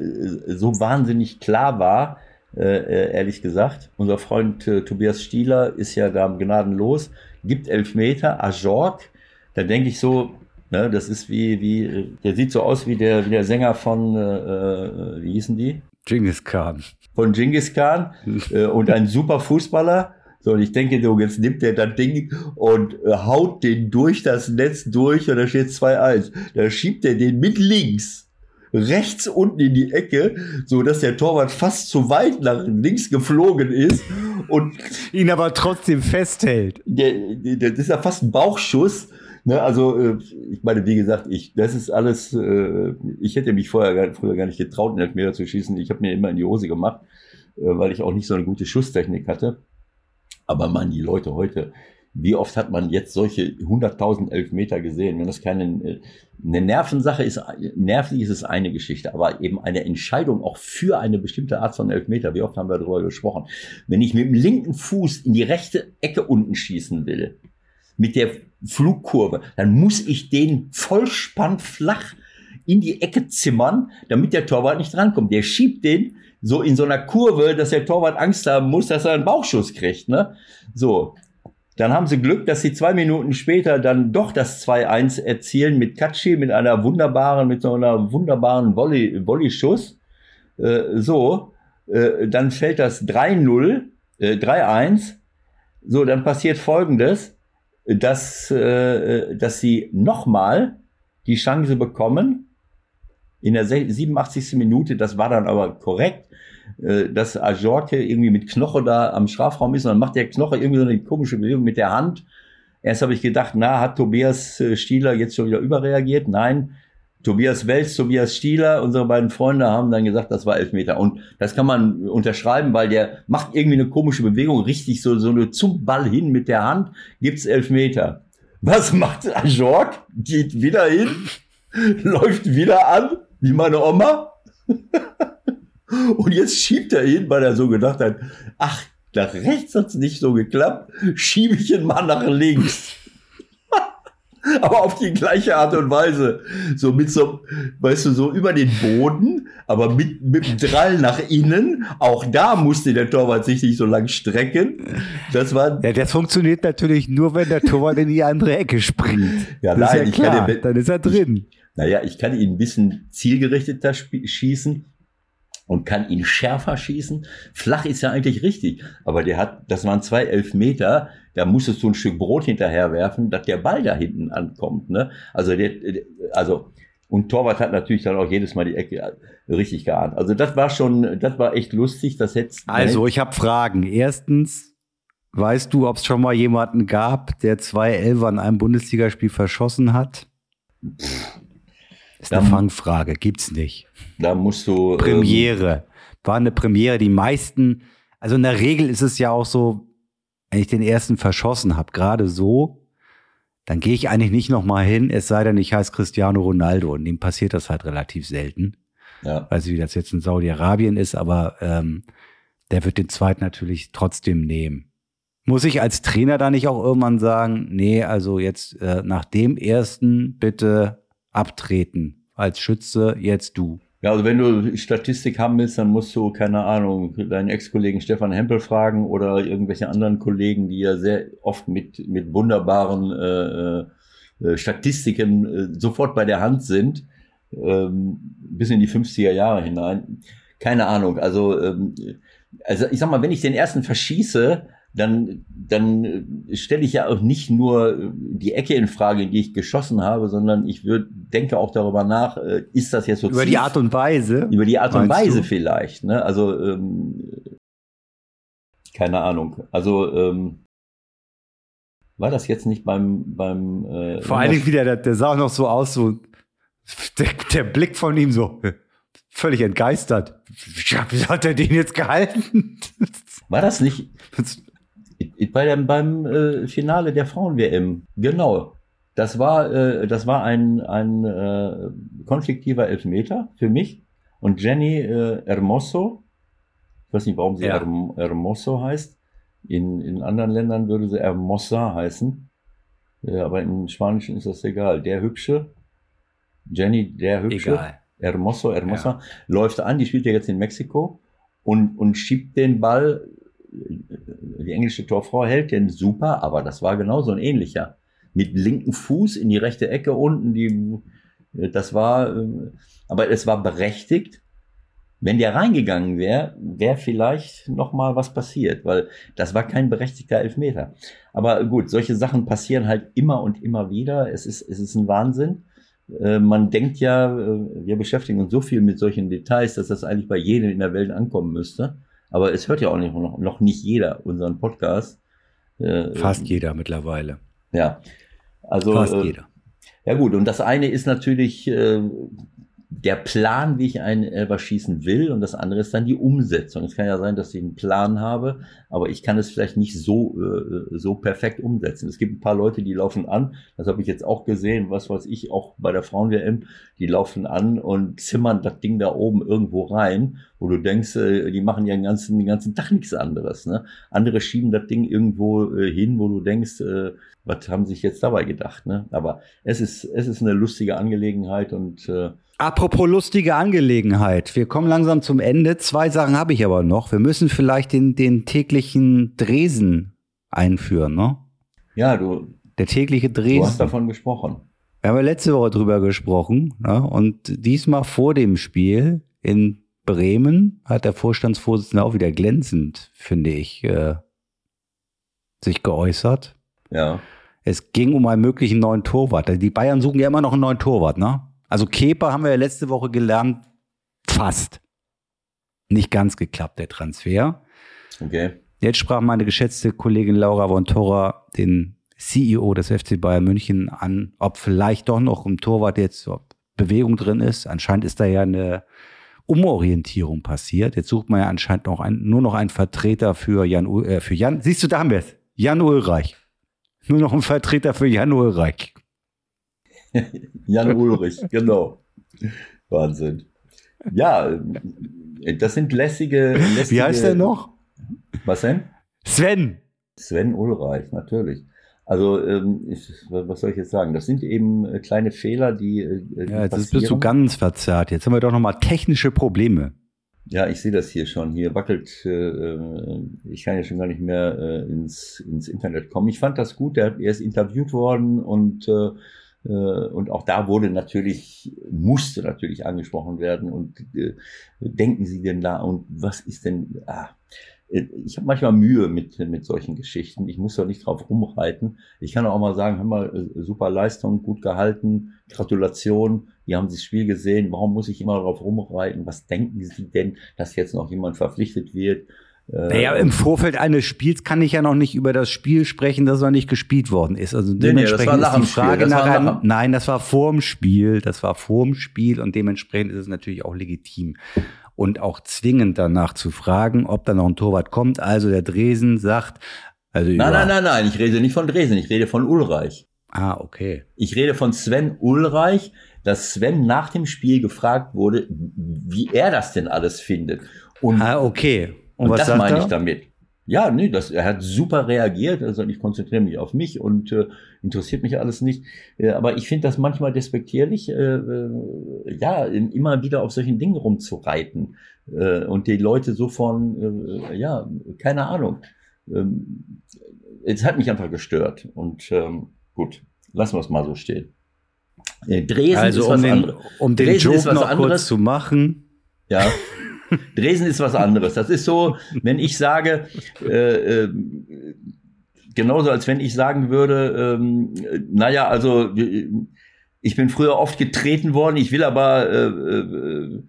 so wahnsinnig klar war, äh, äh, ehrlich gesagt. Unser Freund äh, Tobias Stieler ist ja da gnadenlos, gibt Elfmeter, Ajork, da denke ich so, ne, das ist wie, wie, der sieht so aus wie der, wie der Sänger von, äh, äh wie hießen die? Genghis Khan. Von Genghis Khan äh, und ein super Fußballer so, und ich denke, du, jetzt nimmt der das Ding und äh, haut den durch das Netz durch und da steht 2-1. Da schiebt er den mit links rechts unten in die Ecke, so dass der Torwart fast zu weit nach links geflogen ist und ihn aber trotzdem festhält. Der, der, das ist ja fast ein Bauchschuss. Ne, also äh, ich meine, wie gesagt, ich das ist alles. Äh, ich hätte mich vorher gar, früher gar nicht getraut, einen Elfmeter zu schießen. Ich habe mir immer in die Hose gemacht, äh, weil ich auch nicht so eine gute Schusstechnik hatte. Aber man, die Leute heute, wie oft hat man jetzt solche 100.000 Elfmeter gesehen? Wenn das keine eine Nervensache ist, nervlich ist es eine Geschichte, aber eben eine Entscheidung auch für eine bestimmte Art von Elfmeter. Wie oft haben wir darüber gesprochen? Wenn ich mit dem linken Fuß in die rechte Ecke unten schießen will, mit der Flugkurve, dann muss ich den vollspann flach in die Ecke zimmern, damit der Torwart nicht drankommt. Der schiebt den so in so einer Kurve, dass der Torwart Angst haben muss, dass er einen Bauchschuss kriegt. Ne? So, dann haben sie Glück, dass sie zwei Minuten später dann doch das 2-1 erzielen mit Katschi, mit einer wunderbaren, mit so einer wunderbaren Volley, Volley-Schuss. Äh, so, äh, dann fällt das 3-0, äh, 3-1. So, dann passiert Folgendes, dass, äh, dass sie nochmal die Chance bekommen, in der 87. Minute, das war dann aber korrekt, äh, dass Ajorke irgendwie mit Knoche da am Strafraum ist und dann macht der Knoche irgendwie so eine komische Bewegung mit der Hand. Erst habe ich gedacht, na, hat Tobias äh, Stieler jetzt schon wieder überreagiert? Nein, Tobias Welz, Tobias Stieler, unsere beiden Freunde haben dann gesagt, das war Elfmeter. Und das kann man unterschreiben, weil der macht irgendwie eine komische Bewegung, richtig so, so eine zum Ball hin mit der Hand, gibt's Elfmeter. Was macht Ajork? Geht wieder hin, läuft wieder an, wie meine Oma. Und jetzt schiebt er ihn, weil er so gedacht hat, ach, nach rechts hat's nicht so geklappt, schiebe ich ihn mal nach links. aber auf die gleiche Art und Weise. So mit so, weißt du, so über den Boden, aber mit, mit dem Drall nach innen. Auch da musste der Torwart sich nicht so lang strecken. Das war. Ja, das funktioniert natürlich nur, wenn der Torwart in die andere Ecke springt. Ja, das nein, ist ja klar, den, dann ist er drin. Ich, naja, ich kann ihn ein bisschen zielgerichteter schießen und kann ihn schärfer schießen. Flach ist ja eigentlich richtig, aber der hat, das waren zwei Elfmeter, da musstest du ein Stück Brot hinterher werfen, dass der Ball da hinten ankommt. Ne? Also, der, also und Torwart hat natürlich dann auch jedes Mal die Ecke richtig geahnt. Also das war schon, das war echt lustig. Das hätte. Also ich habe Fragen. Erstens, weißt du, ob es schon mal jemanden gab, der zwei Elfer in einem Bundesligaspiel verschossen hat? Pff, ist eine Fangfrage, gibt's nicht. Da musst du. Ähm, Premiere. War eine Premiere. Die meisten, also in der Regel ist es ja auch so, wenn ich den ersten verschossen habe, gerade so, dann gehe ich eigentlich nicht nochmal hin, es sei denn, ich heiße Cristiano Ronaldo und dem passiert das halt relativ selten. Ja. Weiß ich, wie das jetzt in Saudi-Arabien ist, aber ähm, der wird den zweiten natürlich trotzdem nehmen. Muss ich als Trainer da nicht auch irgendwann sagen, nee, also jetzt äh, nach dem ersten bitte abtreten als Schütze, jetzt du. Ja, also wenn du Statistik haben willst, dann musst du, keine Ahnung, deinen Ex-Kollegen Stefan Hempel fragen oder irgendwelche anderen Kollegen, die ja sehr oft mit, mit wunderbaren äh, äh, Statistiken äh, sofort bei der Hand sind, ähm, bis in die 50er Jahre hinein. Keine Ahnung, also, ähm, also ich sag mal, wenn ich den ersten verschieße, dann, dann stelle ich ja auch nicht nur die Ecke in Frage, in die ich geschossen habe, sondern ich würd, denke auch darüber nach, äh, ist das jetzt so Über die Art und Weise? Über die Art und Weise du? vielleicht. Ne? Also, ähm, keine Ahnung. Also, ähm, war das jetzt nicht beim... beim äh, Vor allen Dingen wieder, der, der sah auch noch so aus, so der, der Blick von ihm so völlig entgeistert. Wie hat er den jetzt gehalten? War das nicht bei dem, beim äh, Finale der Frauen-WM. Genau. Das war, äh, das war ein, ein äh, konfliktiver Elfmeter für mich. Und Jenny äh, Hermoso, ich weiß nicht, warum sie ja. Hermoso heißt. In, in anderen Ländern würde sie Hermosa heißen. Äh, aber im Spanischen ist das egal. Der Hübsche, Jenny, der Hübsche, egal. Hermoso, Hermosa, ja. läuft an, die spielt ja jetzt in Mexiko und, und schiebt den Ball die englische Torfrau hält den super, aber das war genauso ein ähnlicher. Mit linken Fuß in die rechte Ecke unten, die, das war, aber es war berechtigt. Wenn der reingegangen wäre, wäre vielleicht noch mal was passiert, weil das war kein berechtigter Elfmeter. Aber gut, solche Sachen passieren halt immer und immer wieder. Es ist, es ist ein Wahnsinn. Äh, man denkt ja, äh, wir beschäftigen uns so viel mit solchen Details, dass das eigentlich bei jedem in der Welt ankommen müsste. Aber es hört ja auch nicht, noch, noch nicht jeder unseren Podcast. Äh, Fast jeder mittlerweile. Ja. Also, Fast äh, jeder. Ja gut, und das eine ist natürlich äh, der Plan, wie ich einen Elber schießen will, und das andere ist dann die Umsetzung. Es kann ja sein, dass ich einen Plan habe, aber ich kann es vielleicht nicht so, äh, so perfekt umsetzen. Es gibt ein paar Leute, die laufen an, das habe ich jetzt auch gesehen, was weiß ich, auch bei der Frauen-WM, die laufen an und zimmern das Ding da oben irgendwo rein, wo du denkst, äh, die machen ja den ganzen, den ganzen Tag nichts anderes. Ne? Andere schieben das Ding irgendwo äh, hin, wo du denkst, äh, was haben sich jetzt dabei gedacht. Ne? Aber es ist, es ist eine lustige Angelegenheit und äh, Apropos lustige Angelegenheit. Wir kommen langsam zum Ende. Zwei Sachen habe ich aber noch. Wir müssen vielleicht den, den täglichen Dresen einführen, ne? Ja, du, Der tägliche Dresen. du hast davon gesprochen. Wir haben ja letzte Woche drüber gesprochen. Ne? Und diesmal vor dem Spiel in Bremen hat der Vorstandsvorsitzende auch wieder glänzend, finde ich, äh, sich geäußert. Ja. Es ging um einen möglichen neuen Torwart. Die Bayern suchen ja immer noch einen neuen Torwart, ne? Also Kepa haben wir ja letzte Woche gelernt, fast. Nicht ganz geklappt, der Transfer. Okay. Jetzt sprach meine geschätzte Kollegin Laura von Torra den CEO des FC Bayern München an, ob vielleicht doch noch im Torwart jetzt Bewegung drin ist. Anscheinend ist da ja eine Umorientierung passiert. Jetzt sucht man ja anscheinend noch ein, nur noch einen Vertreter für Jan, äh, für Jan. Siehst du, da haben wir es. Jan Ulreich. Nur noch ein Vertreter für Jan Ulreich. Jan Ulrich, genau. Wahnsinn. Ja, äh, das sind lässige, lässige. Wie heißt der noch? Was denn? Sven. Sven Ulreich, natürlich. Also, ähm, ich, was soll ich jetzt sagen? Das sind eben äh, kleine Fehler, die. äh, die Ja, jetzt bist du passieren. ganz verzerrt. Jetzt haben wir doch noch mal technische Probleme. Ja, ich sehe das hier schon. Hier wackelt, äh, ich kann ja schon gar nicht mehr äh, ins, ins Internet kommen. Ich fand das gut, er, er ist interviewt worden und, äh, und auch da wurde natürlich, musste natürlich angesprochen werden und äh, denken Sie denn da und was ist denn, ah, äh, ich habe manchmal Mühe mit, mit solchen Geschichten. Ich muss doch nicht drauf rumreiten. Ich kann auch mal sagen, hör mal, äh, super Leistung, gut gehalten, Gratulation, die haben das Spiel gesehen. Warum muss ich immer darauf rumreiten? Was denken Sie denn, dass jetzt noch jemand verpflichtet wird? Äh, Naja, im Vorfeld eines Spiels kann ich ja noch nicht über das Spiel sprechen, das noch nicht gespielt worden ist. Also Nee, nee, das dementsprechend war nach ist die dem Spiel, Frage nachher, nach nein, das war vorm Spiel, das war vorm Spiel und dementsprechend ist es natürlich auch legitim und auch zwingend danach zu fragen, ob da noch ein Torwart kommt. Also der Dresen sagt, also Nein, nein, nein, nein, ich rede nicht von Dresden, ich rede von Ulreich. Ah, okay. Ich rede von Sven Ulreich, dass Sven nach dem Spiel gefragt wurde, wie er das denn alles findet. Und, Ah, okay. Und, und was das meine er? ich damit. Ja, nee, das, er hat super reagiert. Also ich konzentriere mich auf mich und äh, interessiert mich alles nicht. Äh, aber ich finde das manchmal despektierlich, äh, äh, ja, immer wieder auf solchen Dingen rumzureiten äh, und die Leute so von, äh, ja, keine Ahnung. Ähm, es hat mich einfach gestört. Und ähm, gut, lassen wir es mal so stehen. Äh, Dresden Also ist um was den, anderes. um den Dresden ist Joke was noch anderes. kurz zu machen. Ja. Dresden ist was anderes. Das ist so, wenn ich sage, äh, äh, genauso als wenn ich sagen würde, ähm, naja, also äh, ich bin früher oft getreten worden, ich will aber, äh, äh,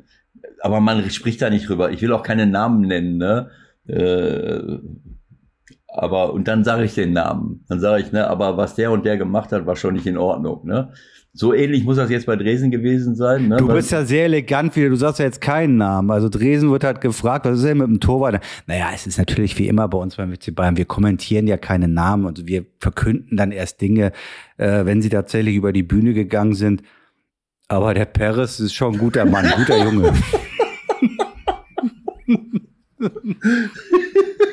aber man spricht da nicht drüber. Ich will auch keine Namen nennen, ne? Aber und dann sage ich den Namen. Dann sage ich, ne, aber was der und der gemacht hat, war schon nicht in Ordnung, ne? So ähnlich muss das jetzt bei Dresden gewesen sein. Ne? Du bist ja sehr elegant wieder. Du sagst ja jetzt keinen Namen. Also Dresen wird halt gefragt, was ist denn mit dem Torwart? Naja, es ist natürlich wie immer bei uns beim FC Bayern. Wir kommentieren ja keine Namen und wir verkünden dann erst Dinge, äh, wenn sie tatsächlich über die Bühne gegangen sind. Aber der Peres ist schon ein guter Mann, ein guter Junge.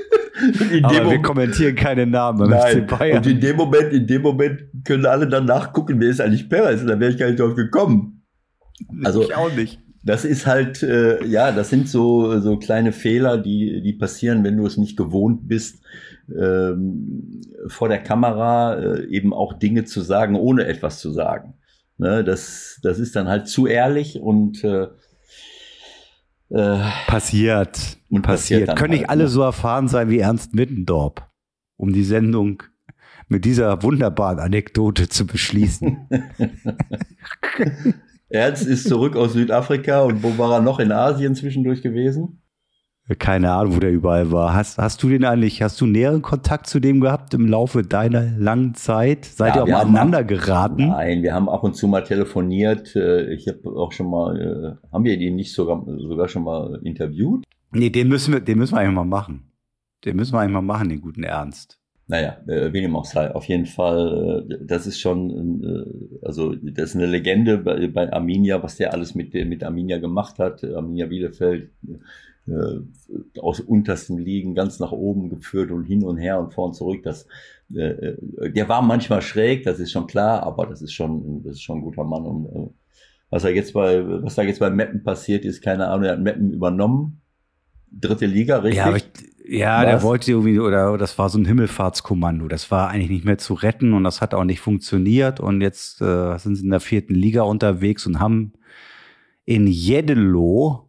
in Aber dem wir Moment- kommentieren keine Namen Nein. Und in dem Moment, in dem Moment können alle dann nachgucken, wer ist eigentlich Perez? Da wäre ich gar nicht drauf gekommen. Also ich auch nicht. das ist halt, äh, ja, das sind so so kleine Fehler, die die passieren, wenn du es nicht gewohnt bist, ähm, vor der Kamera äh, eben auch Dinge zu sagen, ohne etwas zu sagen. Ne, das das ist dann halt zu ehrlich und äh, äh, Passiert. Und passiert passiert. Können nicht halt, alle ne? so erfahren sein wie Ernst Mittendorp, um die Sendung mit dieser wunderbaren Anekdote zu beschließen. Ernst ist zurück aus Südafrika und wo war er noch in Asien zwischendurch gewesen? Keine Ahnung, wo der überall war. Hast, hast du den eigentlich, hast du näheren Kontakt zu dem gehabt im Laufe deiner langen Zeit? Seid Ja, ihr auch mal haben- aneinander geraten? Nein, wir haben ab und zu mal telefoniert. Äh, Ich habe auch schon mal, äh, haben wir den nicht sogar, sogar schon mal interviewt? Nee, den müssen wir, den müssen wir eigentlich mal machen. Den müssen wir eigentlich mal machen, den guten Ernst. Naja, äh, wie dem auch sei. Auf jeden Fall, äh, das ist schon, äh, also das ist eine Legende bei, bei Arminia, was der alles mit, mit Arminia gemacht hat. Arminia Bielefeld äh, aus untersten Ligen ganz nach oben geführt und hin und her und vor und zurück. Das, äh, äh, der war manchmal schräg, das ist schon klar, aber das ist schon, das ist schon ein guter Mann und, äh, Was er jetzt bei, was da jetzt bei Meppen passiert ist, keine Ahnung, er hat Meppen übernommen. Dritte Liga, richtig? Ja, ja der wollte irgendwie, oder das war so ein Himmelfahrtskommando. Das war eigentlich nicht mehr zu retten und das hat auch nicht funktioniert. Und jetzt äh, sind sie in der vierten Liga unterwegs und haben in Jeddelo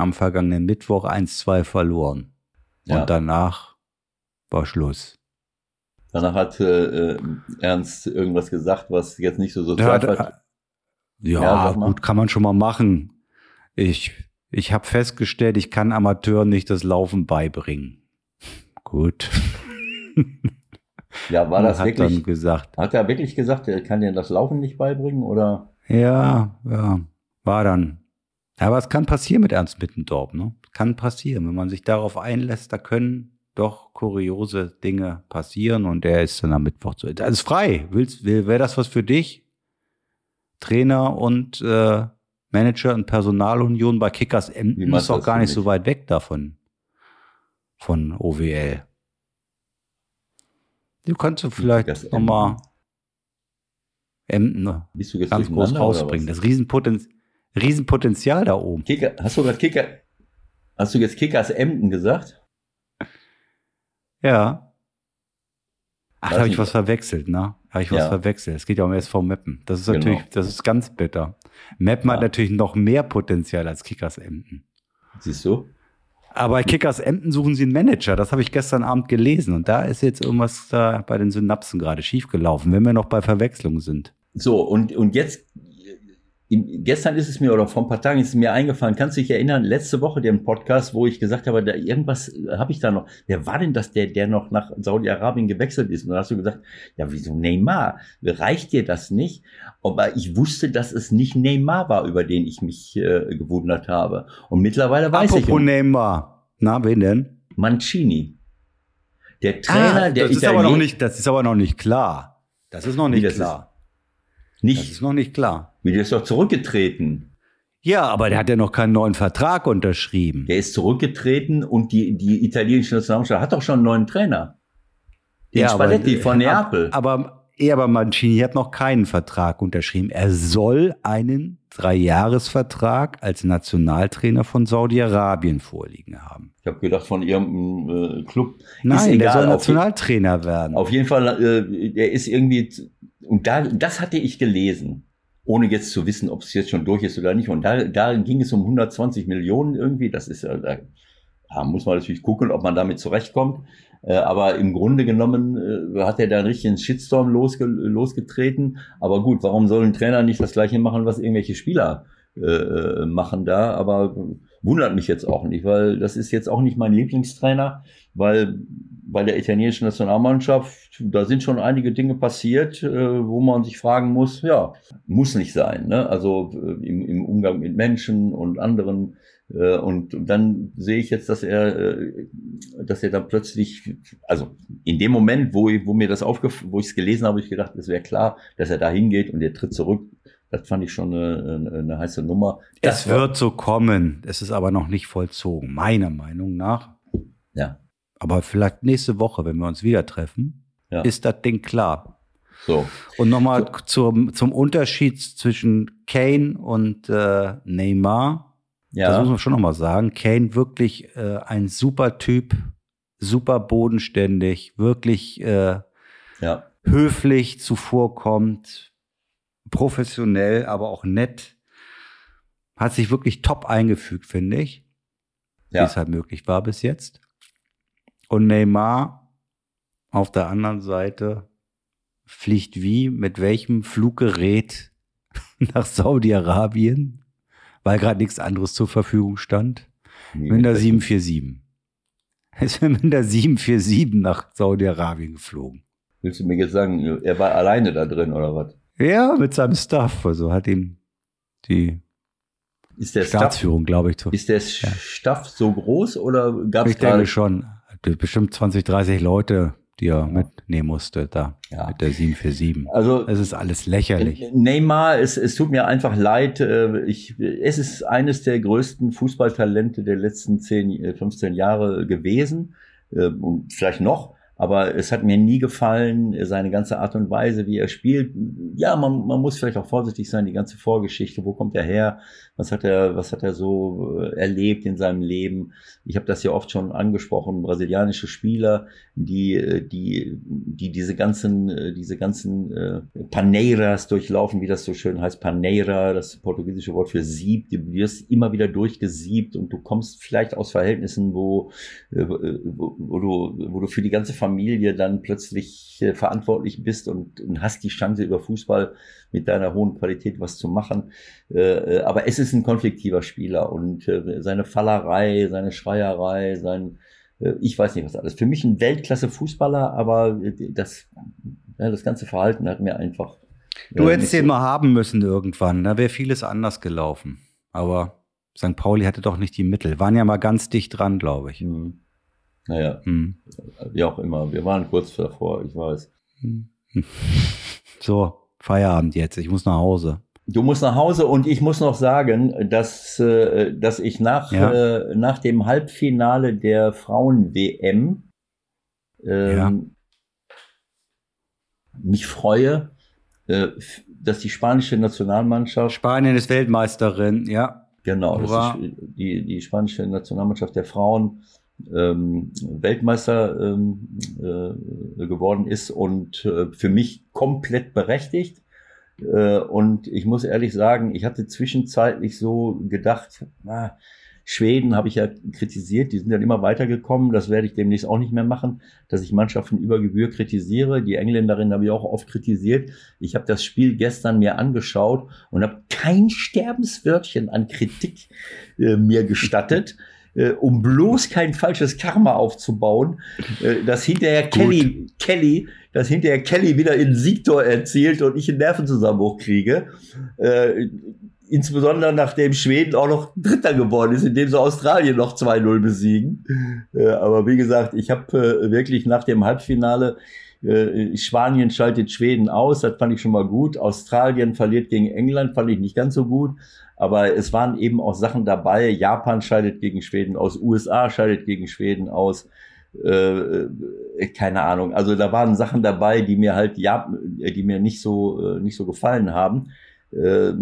am vergangenen Mittwoch 1-2 verloren. Ja. Und danach war Schluss. Danach hat äh, Ernst irgendwas gesagt, was jetzt nicht so sozial hat. Ja, ja gut, kann man schon mal machen. Ich, ich habe festgestellt, ich kann Amateuren nicht das Laufen beibringen. Gut. Ja, war das hat wirklich? Dann gesagt. Hat er wirklich gesagt, er kann dir das Laufen nicht beibringen oder? Ja, ja, war dann. Aber es kann passieren mit Ernst Mittendorf, ne? Kann passieren, wenn man sich darauf einlässt, da können doch kuriose Dinge passieren und er ist dann am Mittwoch zu. Das ist frei. Willst, wäre das was für dich? Trainer und äh, Manager und Personalunion bei Kickers Emden ist auch gar nicht so weit weg davon. Von OWL. Du kannst du vielleicht nochmal Emden ganz groß rausbringen. Das Riesenpotenz Riesenpotenzial da oben. Kicker, hast du gerade Kicker, hast du jetzt Kickers Emden gesagt? Ja. Ach, da habe ich was verwechselt, ne? Habe ich was ja. verwechselt. Es geht ja um SV Meppen. Das ist genau. natürlich, das ist ganz bitter. Meppen ja. hat natürlich noch mehr Potenzial als Kickers Emden. Siehst du? Aber bei Kickers Emden suchen sie einen Manager. Das habe ich gestern Abend gelesen. Und da ist jetzt irgendwas da bei den Synapsen gerade schiefgelaufen, wenn wir noch bei Verwechslung sind. So, und, und jetzt gestern ist es mir oder vor ein paar Tagen ist es mir eingefallen, kannst du dich erinnern, letzte Woche den Podcast, wo ich gesagt habe, da irgendwas äh, habe ich da noch. Wer war denn das, der, der noch nach Saudi-Arabien gewechselt ist? Und dann hast du gesagt, ja, wieso Neymar? Reicht dir das nicht? Aber ich wusste, dass es nicht Neymar war, über den ich mich äh, gewundert habe. Und mittlerweile weiß Apropos ich. Apropos Neymar. Na, wen denn? Mancini. Der Trainer, ah, der das ist aber noch nicht, das ist aber noch nicht klar. Das ist noch nicht klar. Nicht. Das ist noch nicht klar. Wie der ist doch zurückgetreten. Ja, aber der hat ja noch keinen neuen Vertrag unterschrieben. Der ist zurückgetreten und die, die italienische Nationalmannschaft hat doch schon einen neuen Trainer. Den ja, Spalletti aber, von Neapel. Aber, aber, aber Mancini hat noch keinen Vertrag unterschrieben. Er soll einen Dreijahresvertrag als Nationaltrainer von Saudi-Arabien vorliegen haben. Ich habe gedacht, von irgendeinem äh, Club. Nein, der soll Nationaltrainer werden. Auf jeden Fall, äh, der ist irgendwie und da, das hatte ich gelesen, ohne jetzt zu wissen, ob es jetzt schon durch ist oder nicht. Und da, da ging es um 120 Millionen irgendwie. Das ist ja, da muss man natürlich gucken, ob man damit zurechtkommt. Äh, aber im Grunde genommen äh, hat er da einen richtigen Shitstorm losge losgetreten. Aber gut, warum soll ein Trainer nicht das Gleiche machen, was irgendwelche Spieler äh, äh machen da? Aber wundert mich jetzt auch nicht, weil das ist jetzt auch nicht mein Lieblingstrainer, weil bei der italienischen Nationalmannschaft, da sind schon einige Dinge passiert, äh, wo man sich fragen muss, ja, muss nicht sein. Ne? Also äh, im, im Umgang mit Menschen und anderen. Äh, und, und dann sehe ich jetzt, dass er, dass er dann plötzlich, also in dem Moment, wo, ich, wo mir das aufgef wo ich es gelesen habe, ich gedacht, es wäre klar, dass er da hingeht und er tritt zurück. Das fand ich schon eine, eine, eine heiße Nummer. Das es wird so kommen. Es ist aber noch nicht vollzogen, meiner Meinung nach. Ja. Aber vielleicht nächste Woche, wenn wir uns wieder treffen, ja. ist das Ding klar. So. Und nochmal so. zum, zum Unterschied zwischen Kane und äh, Neymar. Ja. Das muss man schon nochmal sagen. Kane wirklich äh, ein super Typ, super bodenständig, wirklich äh, ja. höflich zuvorkommt, professionell, aber auch nett. Hat sich wirklich top eingefügt, finde ich. Ja. Wie es halt möglich war bis jetzt. Und Neymar auf der anderen Seite fliegt wie, mit welchem Fluggerät nach Saudi-Arabien, weil gerade nichts anderes zur Verfügung stand. Nee, mit der 747. Ist mit der 747 nach Saudi-Arabien geflogen. Willst du mir jetzt sagen, er war alleine da drin oder was? Ja, mit seinem Staff. Also hat ihm die ist der Staatsführung, glaube ich. Ist der ja. Staff so groß oder gab es Ich denke schon bestimmt 20, 30 Leute, die er ja. mitnehmen musste, da ja. mit der 747. Also es ist alles lächerlich. Neymar, es, es tut mir einfach leid. Äh, ich, es ist eines der größten Fußballtalente der letzten 10, 15 äh, Jahre gewesen äh, und vielleicht noch. aber es hat mir nie gefallen, seine ganze Art und Weise, wie er spielt. Ja, man, man muss vielleicht auch vorsichtig sein, die ganze Vorgeschichte, wo kommt er her, was hat er, was hat er so äh, erlebt in seinem Leben. Ich habe das ja oft schon angesprochen, brasilianische Spieler, die, äh, die, die diese ganzen, äh, diese ganzen äh, Paneiras durchlaufen, wie das so schön heißt, Paneira, das portugiesische Wort für Sieb, du wirst immer wieder durchgesiebt und du kommst vielleicht aus Verhältnissen, wo, wo, wo du, wo du für die ganze Familie dann plötzlich verantwortlich bist und, und, hast die Chance über Fußball mit deiner hohen Qualität was zu machen. Äh, äh aber es ist ein konfliktiver Spieler und äh, seine Fallerei, seine Schreierei, sein, äh, ich weiß nicht was alles. Für mich ein Weltklasse-Fußballer, aber das, ja, das ganze Verhalten hat mir einfach. Du hättest den so mal haben müssen irgendwann, da wäre vieles anders gelaufen. Aber St. Pauli hatte doch nicht die Mittel. Waren ja mal ganz dicht dran, glaube ich. Mhm. Naja, hm. wie auch immer. Wir waren kurz davor, ich weiß. Hm. So, Feierabend jetzt. Ich muss nach Hause. Du musst nach Hause und ich muss noch sagen, dass, äh, dass ich nach, ja. äh, nach dem Halbfinale der Frauen-WM ähm, ja. mich freue, äh, dass die spanische Nationalmannschaft. Spanien ist Weltmeisterin, ja. Genau, die, die spanische Nationalmannschaft der Frauen ähm, Weltmeister ähm, äh, geworden ist und äh, für mich komplett berechtigt. Äh, und ich muss ehrlich sagen, ich hatte zwischenzeitlich so gedacht, na, Schweden habe ich ja kritisiert, die sind dann immer weitergekommen, das werde ich demnächst auch nicht mehr machen, dass ich Mannschaften über Gebühr kritisiere. Die Engländerin habe ich auch oft kritisiert. Ich habe das Spiel gestern mir angeschaut und habe kein Sterbenswörtchen an Kritik äh, mir gestattet äh, um bloß kein falsches Karma aufzubauen, äh, dass hinterher Kelly, Kelly, dass hinterher Kelly wieder in Siegtor erzielt und ich einen Nervenzusammenbruch kriege. Äh, insbesondere nachdem Schweden auch noch Dritter geworden ist, indem sie Australien noch 2-0 besiegen. Äh, aber wie gesagt, ich habe äh, wirklich nach dem Halbfinale äh, Spanien schaltet Schweden aus, das fand ich schon mal gut. Australien verliert gegen England, fand ich nicht ganz so gut. Aber es waren eben auch Sachen dabei. Japan scheidet gegen Schweden aus, USA scheidet gegen Schweden aus. Äh, keine Ahnung. Also da waren Sachen dabei, die mir halt ja, die mir nicht so äh, nicht so gefallen haben. Äh,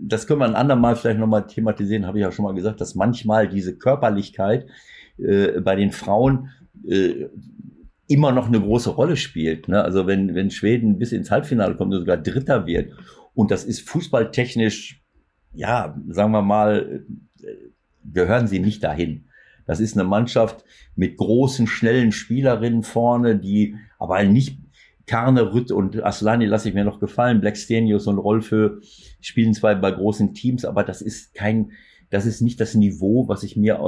das können wir ein andermal vielleicht nochmal thematisieren, habe ich ja schon mal gesagt, dass manchmal diese Körperlichkeit äh, bei den Frauen äh, immer noch eine große Rolle spielt. Ne? Also wenn, wenn Schweden bis ins Halbfinale kommt und sogar Dritter wird, und das ist fußballtechnisch ja, sagen wir mal, gehören sie nicht dahin. Das ist eine Mannschaft mit großen, schnellen Spielerinnen vorne, die aber nicht Karne, Rütt und Aslani lasse ich mir noch gefallen. Blackstenius und Rolfö spielen zwar bei großen Teams, aber das ist kein, das ist nicht das Niveau, was ich mir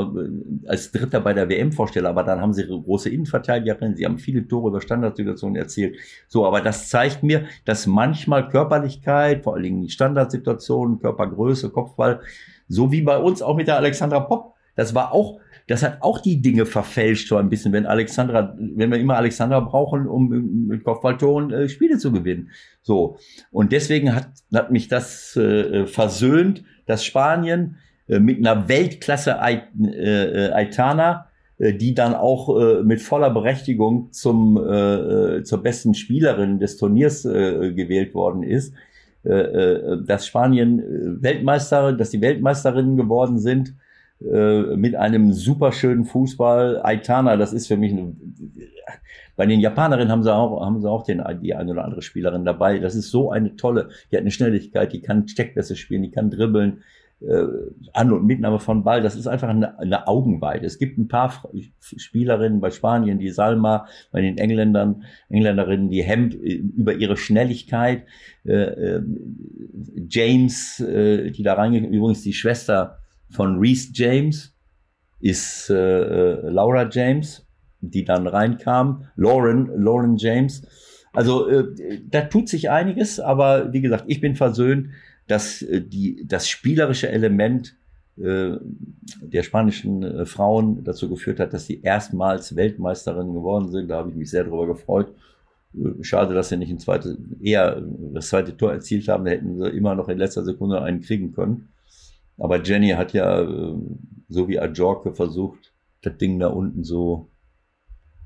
als Dritter bei der WM vorstelle. Aber dann haben sie ihre große Innenverteidigerin, sie haben viele Tore über Standardsituationen erzielt. So, aber das zeigt mir, dass manchmal Körperlichkeit, vor allen Dingen Standardsituationen, Körpergröße, Kopfball, so wie bei uns auch mit der Alexandra Popp, das war auch das hat auch die Dinge verfälscht so ein bisschen, wenn Alexandra, wenn wir immer Alexandra brauchen, um mit Kopfballtoren äh, Spiele zu gewinnen. So. Und deswegen hat, hat mich das äh, versöhnt, dass Spanien mit einer Weltklasse äh, äh, Aitana, die dann auch mit voller Berechtigung zum, zur besten Spielerin des Turniers gewählt worden ist, dass Spanien Weltmeister, dass die Weltmeisterinnen geworden sind, mit einem superschönen Fußball. Aitana, das ist für mich bei den Japanerinnen haben sie auch, haben sie auch den, die eine oder andere Spielerin dabei. Das ist so eine tolle, die hat eine Schnelligkeit, die kann Steckpässe spielen, die kann dribbeln, äh, An- und Mitnahme von Ball, das ist einfach eine, eine Augenweite. Es gibt ein paar Spielerinnen bei Spanien, die Salma, bei den Engländern, Engländerinnen, die Hemp äh, über ihre Schnelligkeit, äh, äh, James, äh, die da reingegangen, übrigens die Schwester von Reese James, ist äh, Laura James, die dann reinkam, Lauren, Lauren James. Also äh, da tut sich einiges, aber wie gesagt, ich bin versöhnt dass äh, die, das spielerische Element äh, der spanischen äh, Frauen dazu geführt hat, dass sie erstmals Weltmeisterinnen geworden sind. Da habe ich mich sehr darüber gefreut. Äh, schade, dass sie nicht ein zweites, eher das zweite Tor erzielt haben. Da hätten sie immer noch in letzter Sekunde einen kriegen können. Aber Jenny hat ja, äh, so wie Ajorke, versucht, das Ding da unten so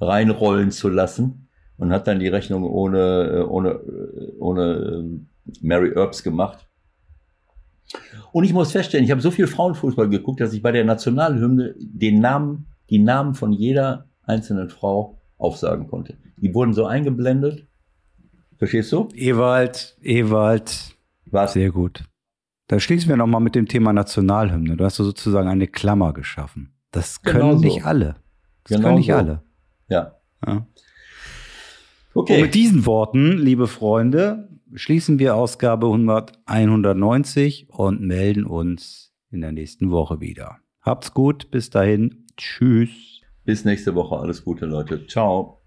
reinrollen zu lassen und hat dann die Rechnung ohne, ohne, ohne Mary Earps gemacht. Und ich muss feststellen, ich habe so viel Frauenfußball geguckt, dass ich bei der Nationalhymne den Namen, die Namen von jeder einzelnen Frau aufsagen konnte. Die wurden so eingeblendet. Verstehst du? Ewald, Ewald. Was? Sehr gut. Da schließen wir nochmal mit dem Thema Nationalhymne. Du hast sozusagen eine Klammer geschaffen. Das können Genau so. nicht alle. Das Genau können nicht so. alle. Ja. Ja. Okay. Und mit diesen Worten, liebe Freunde, schließen wir Ausgabe 100, 190 und melden uns in der nächsten Woche wieder. Habt's gut, bis dahin. Tschüss. Bis nächste Woche. Alles Gute, Leute. Ciao.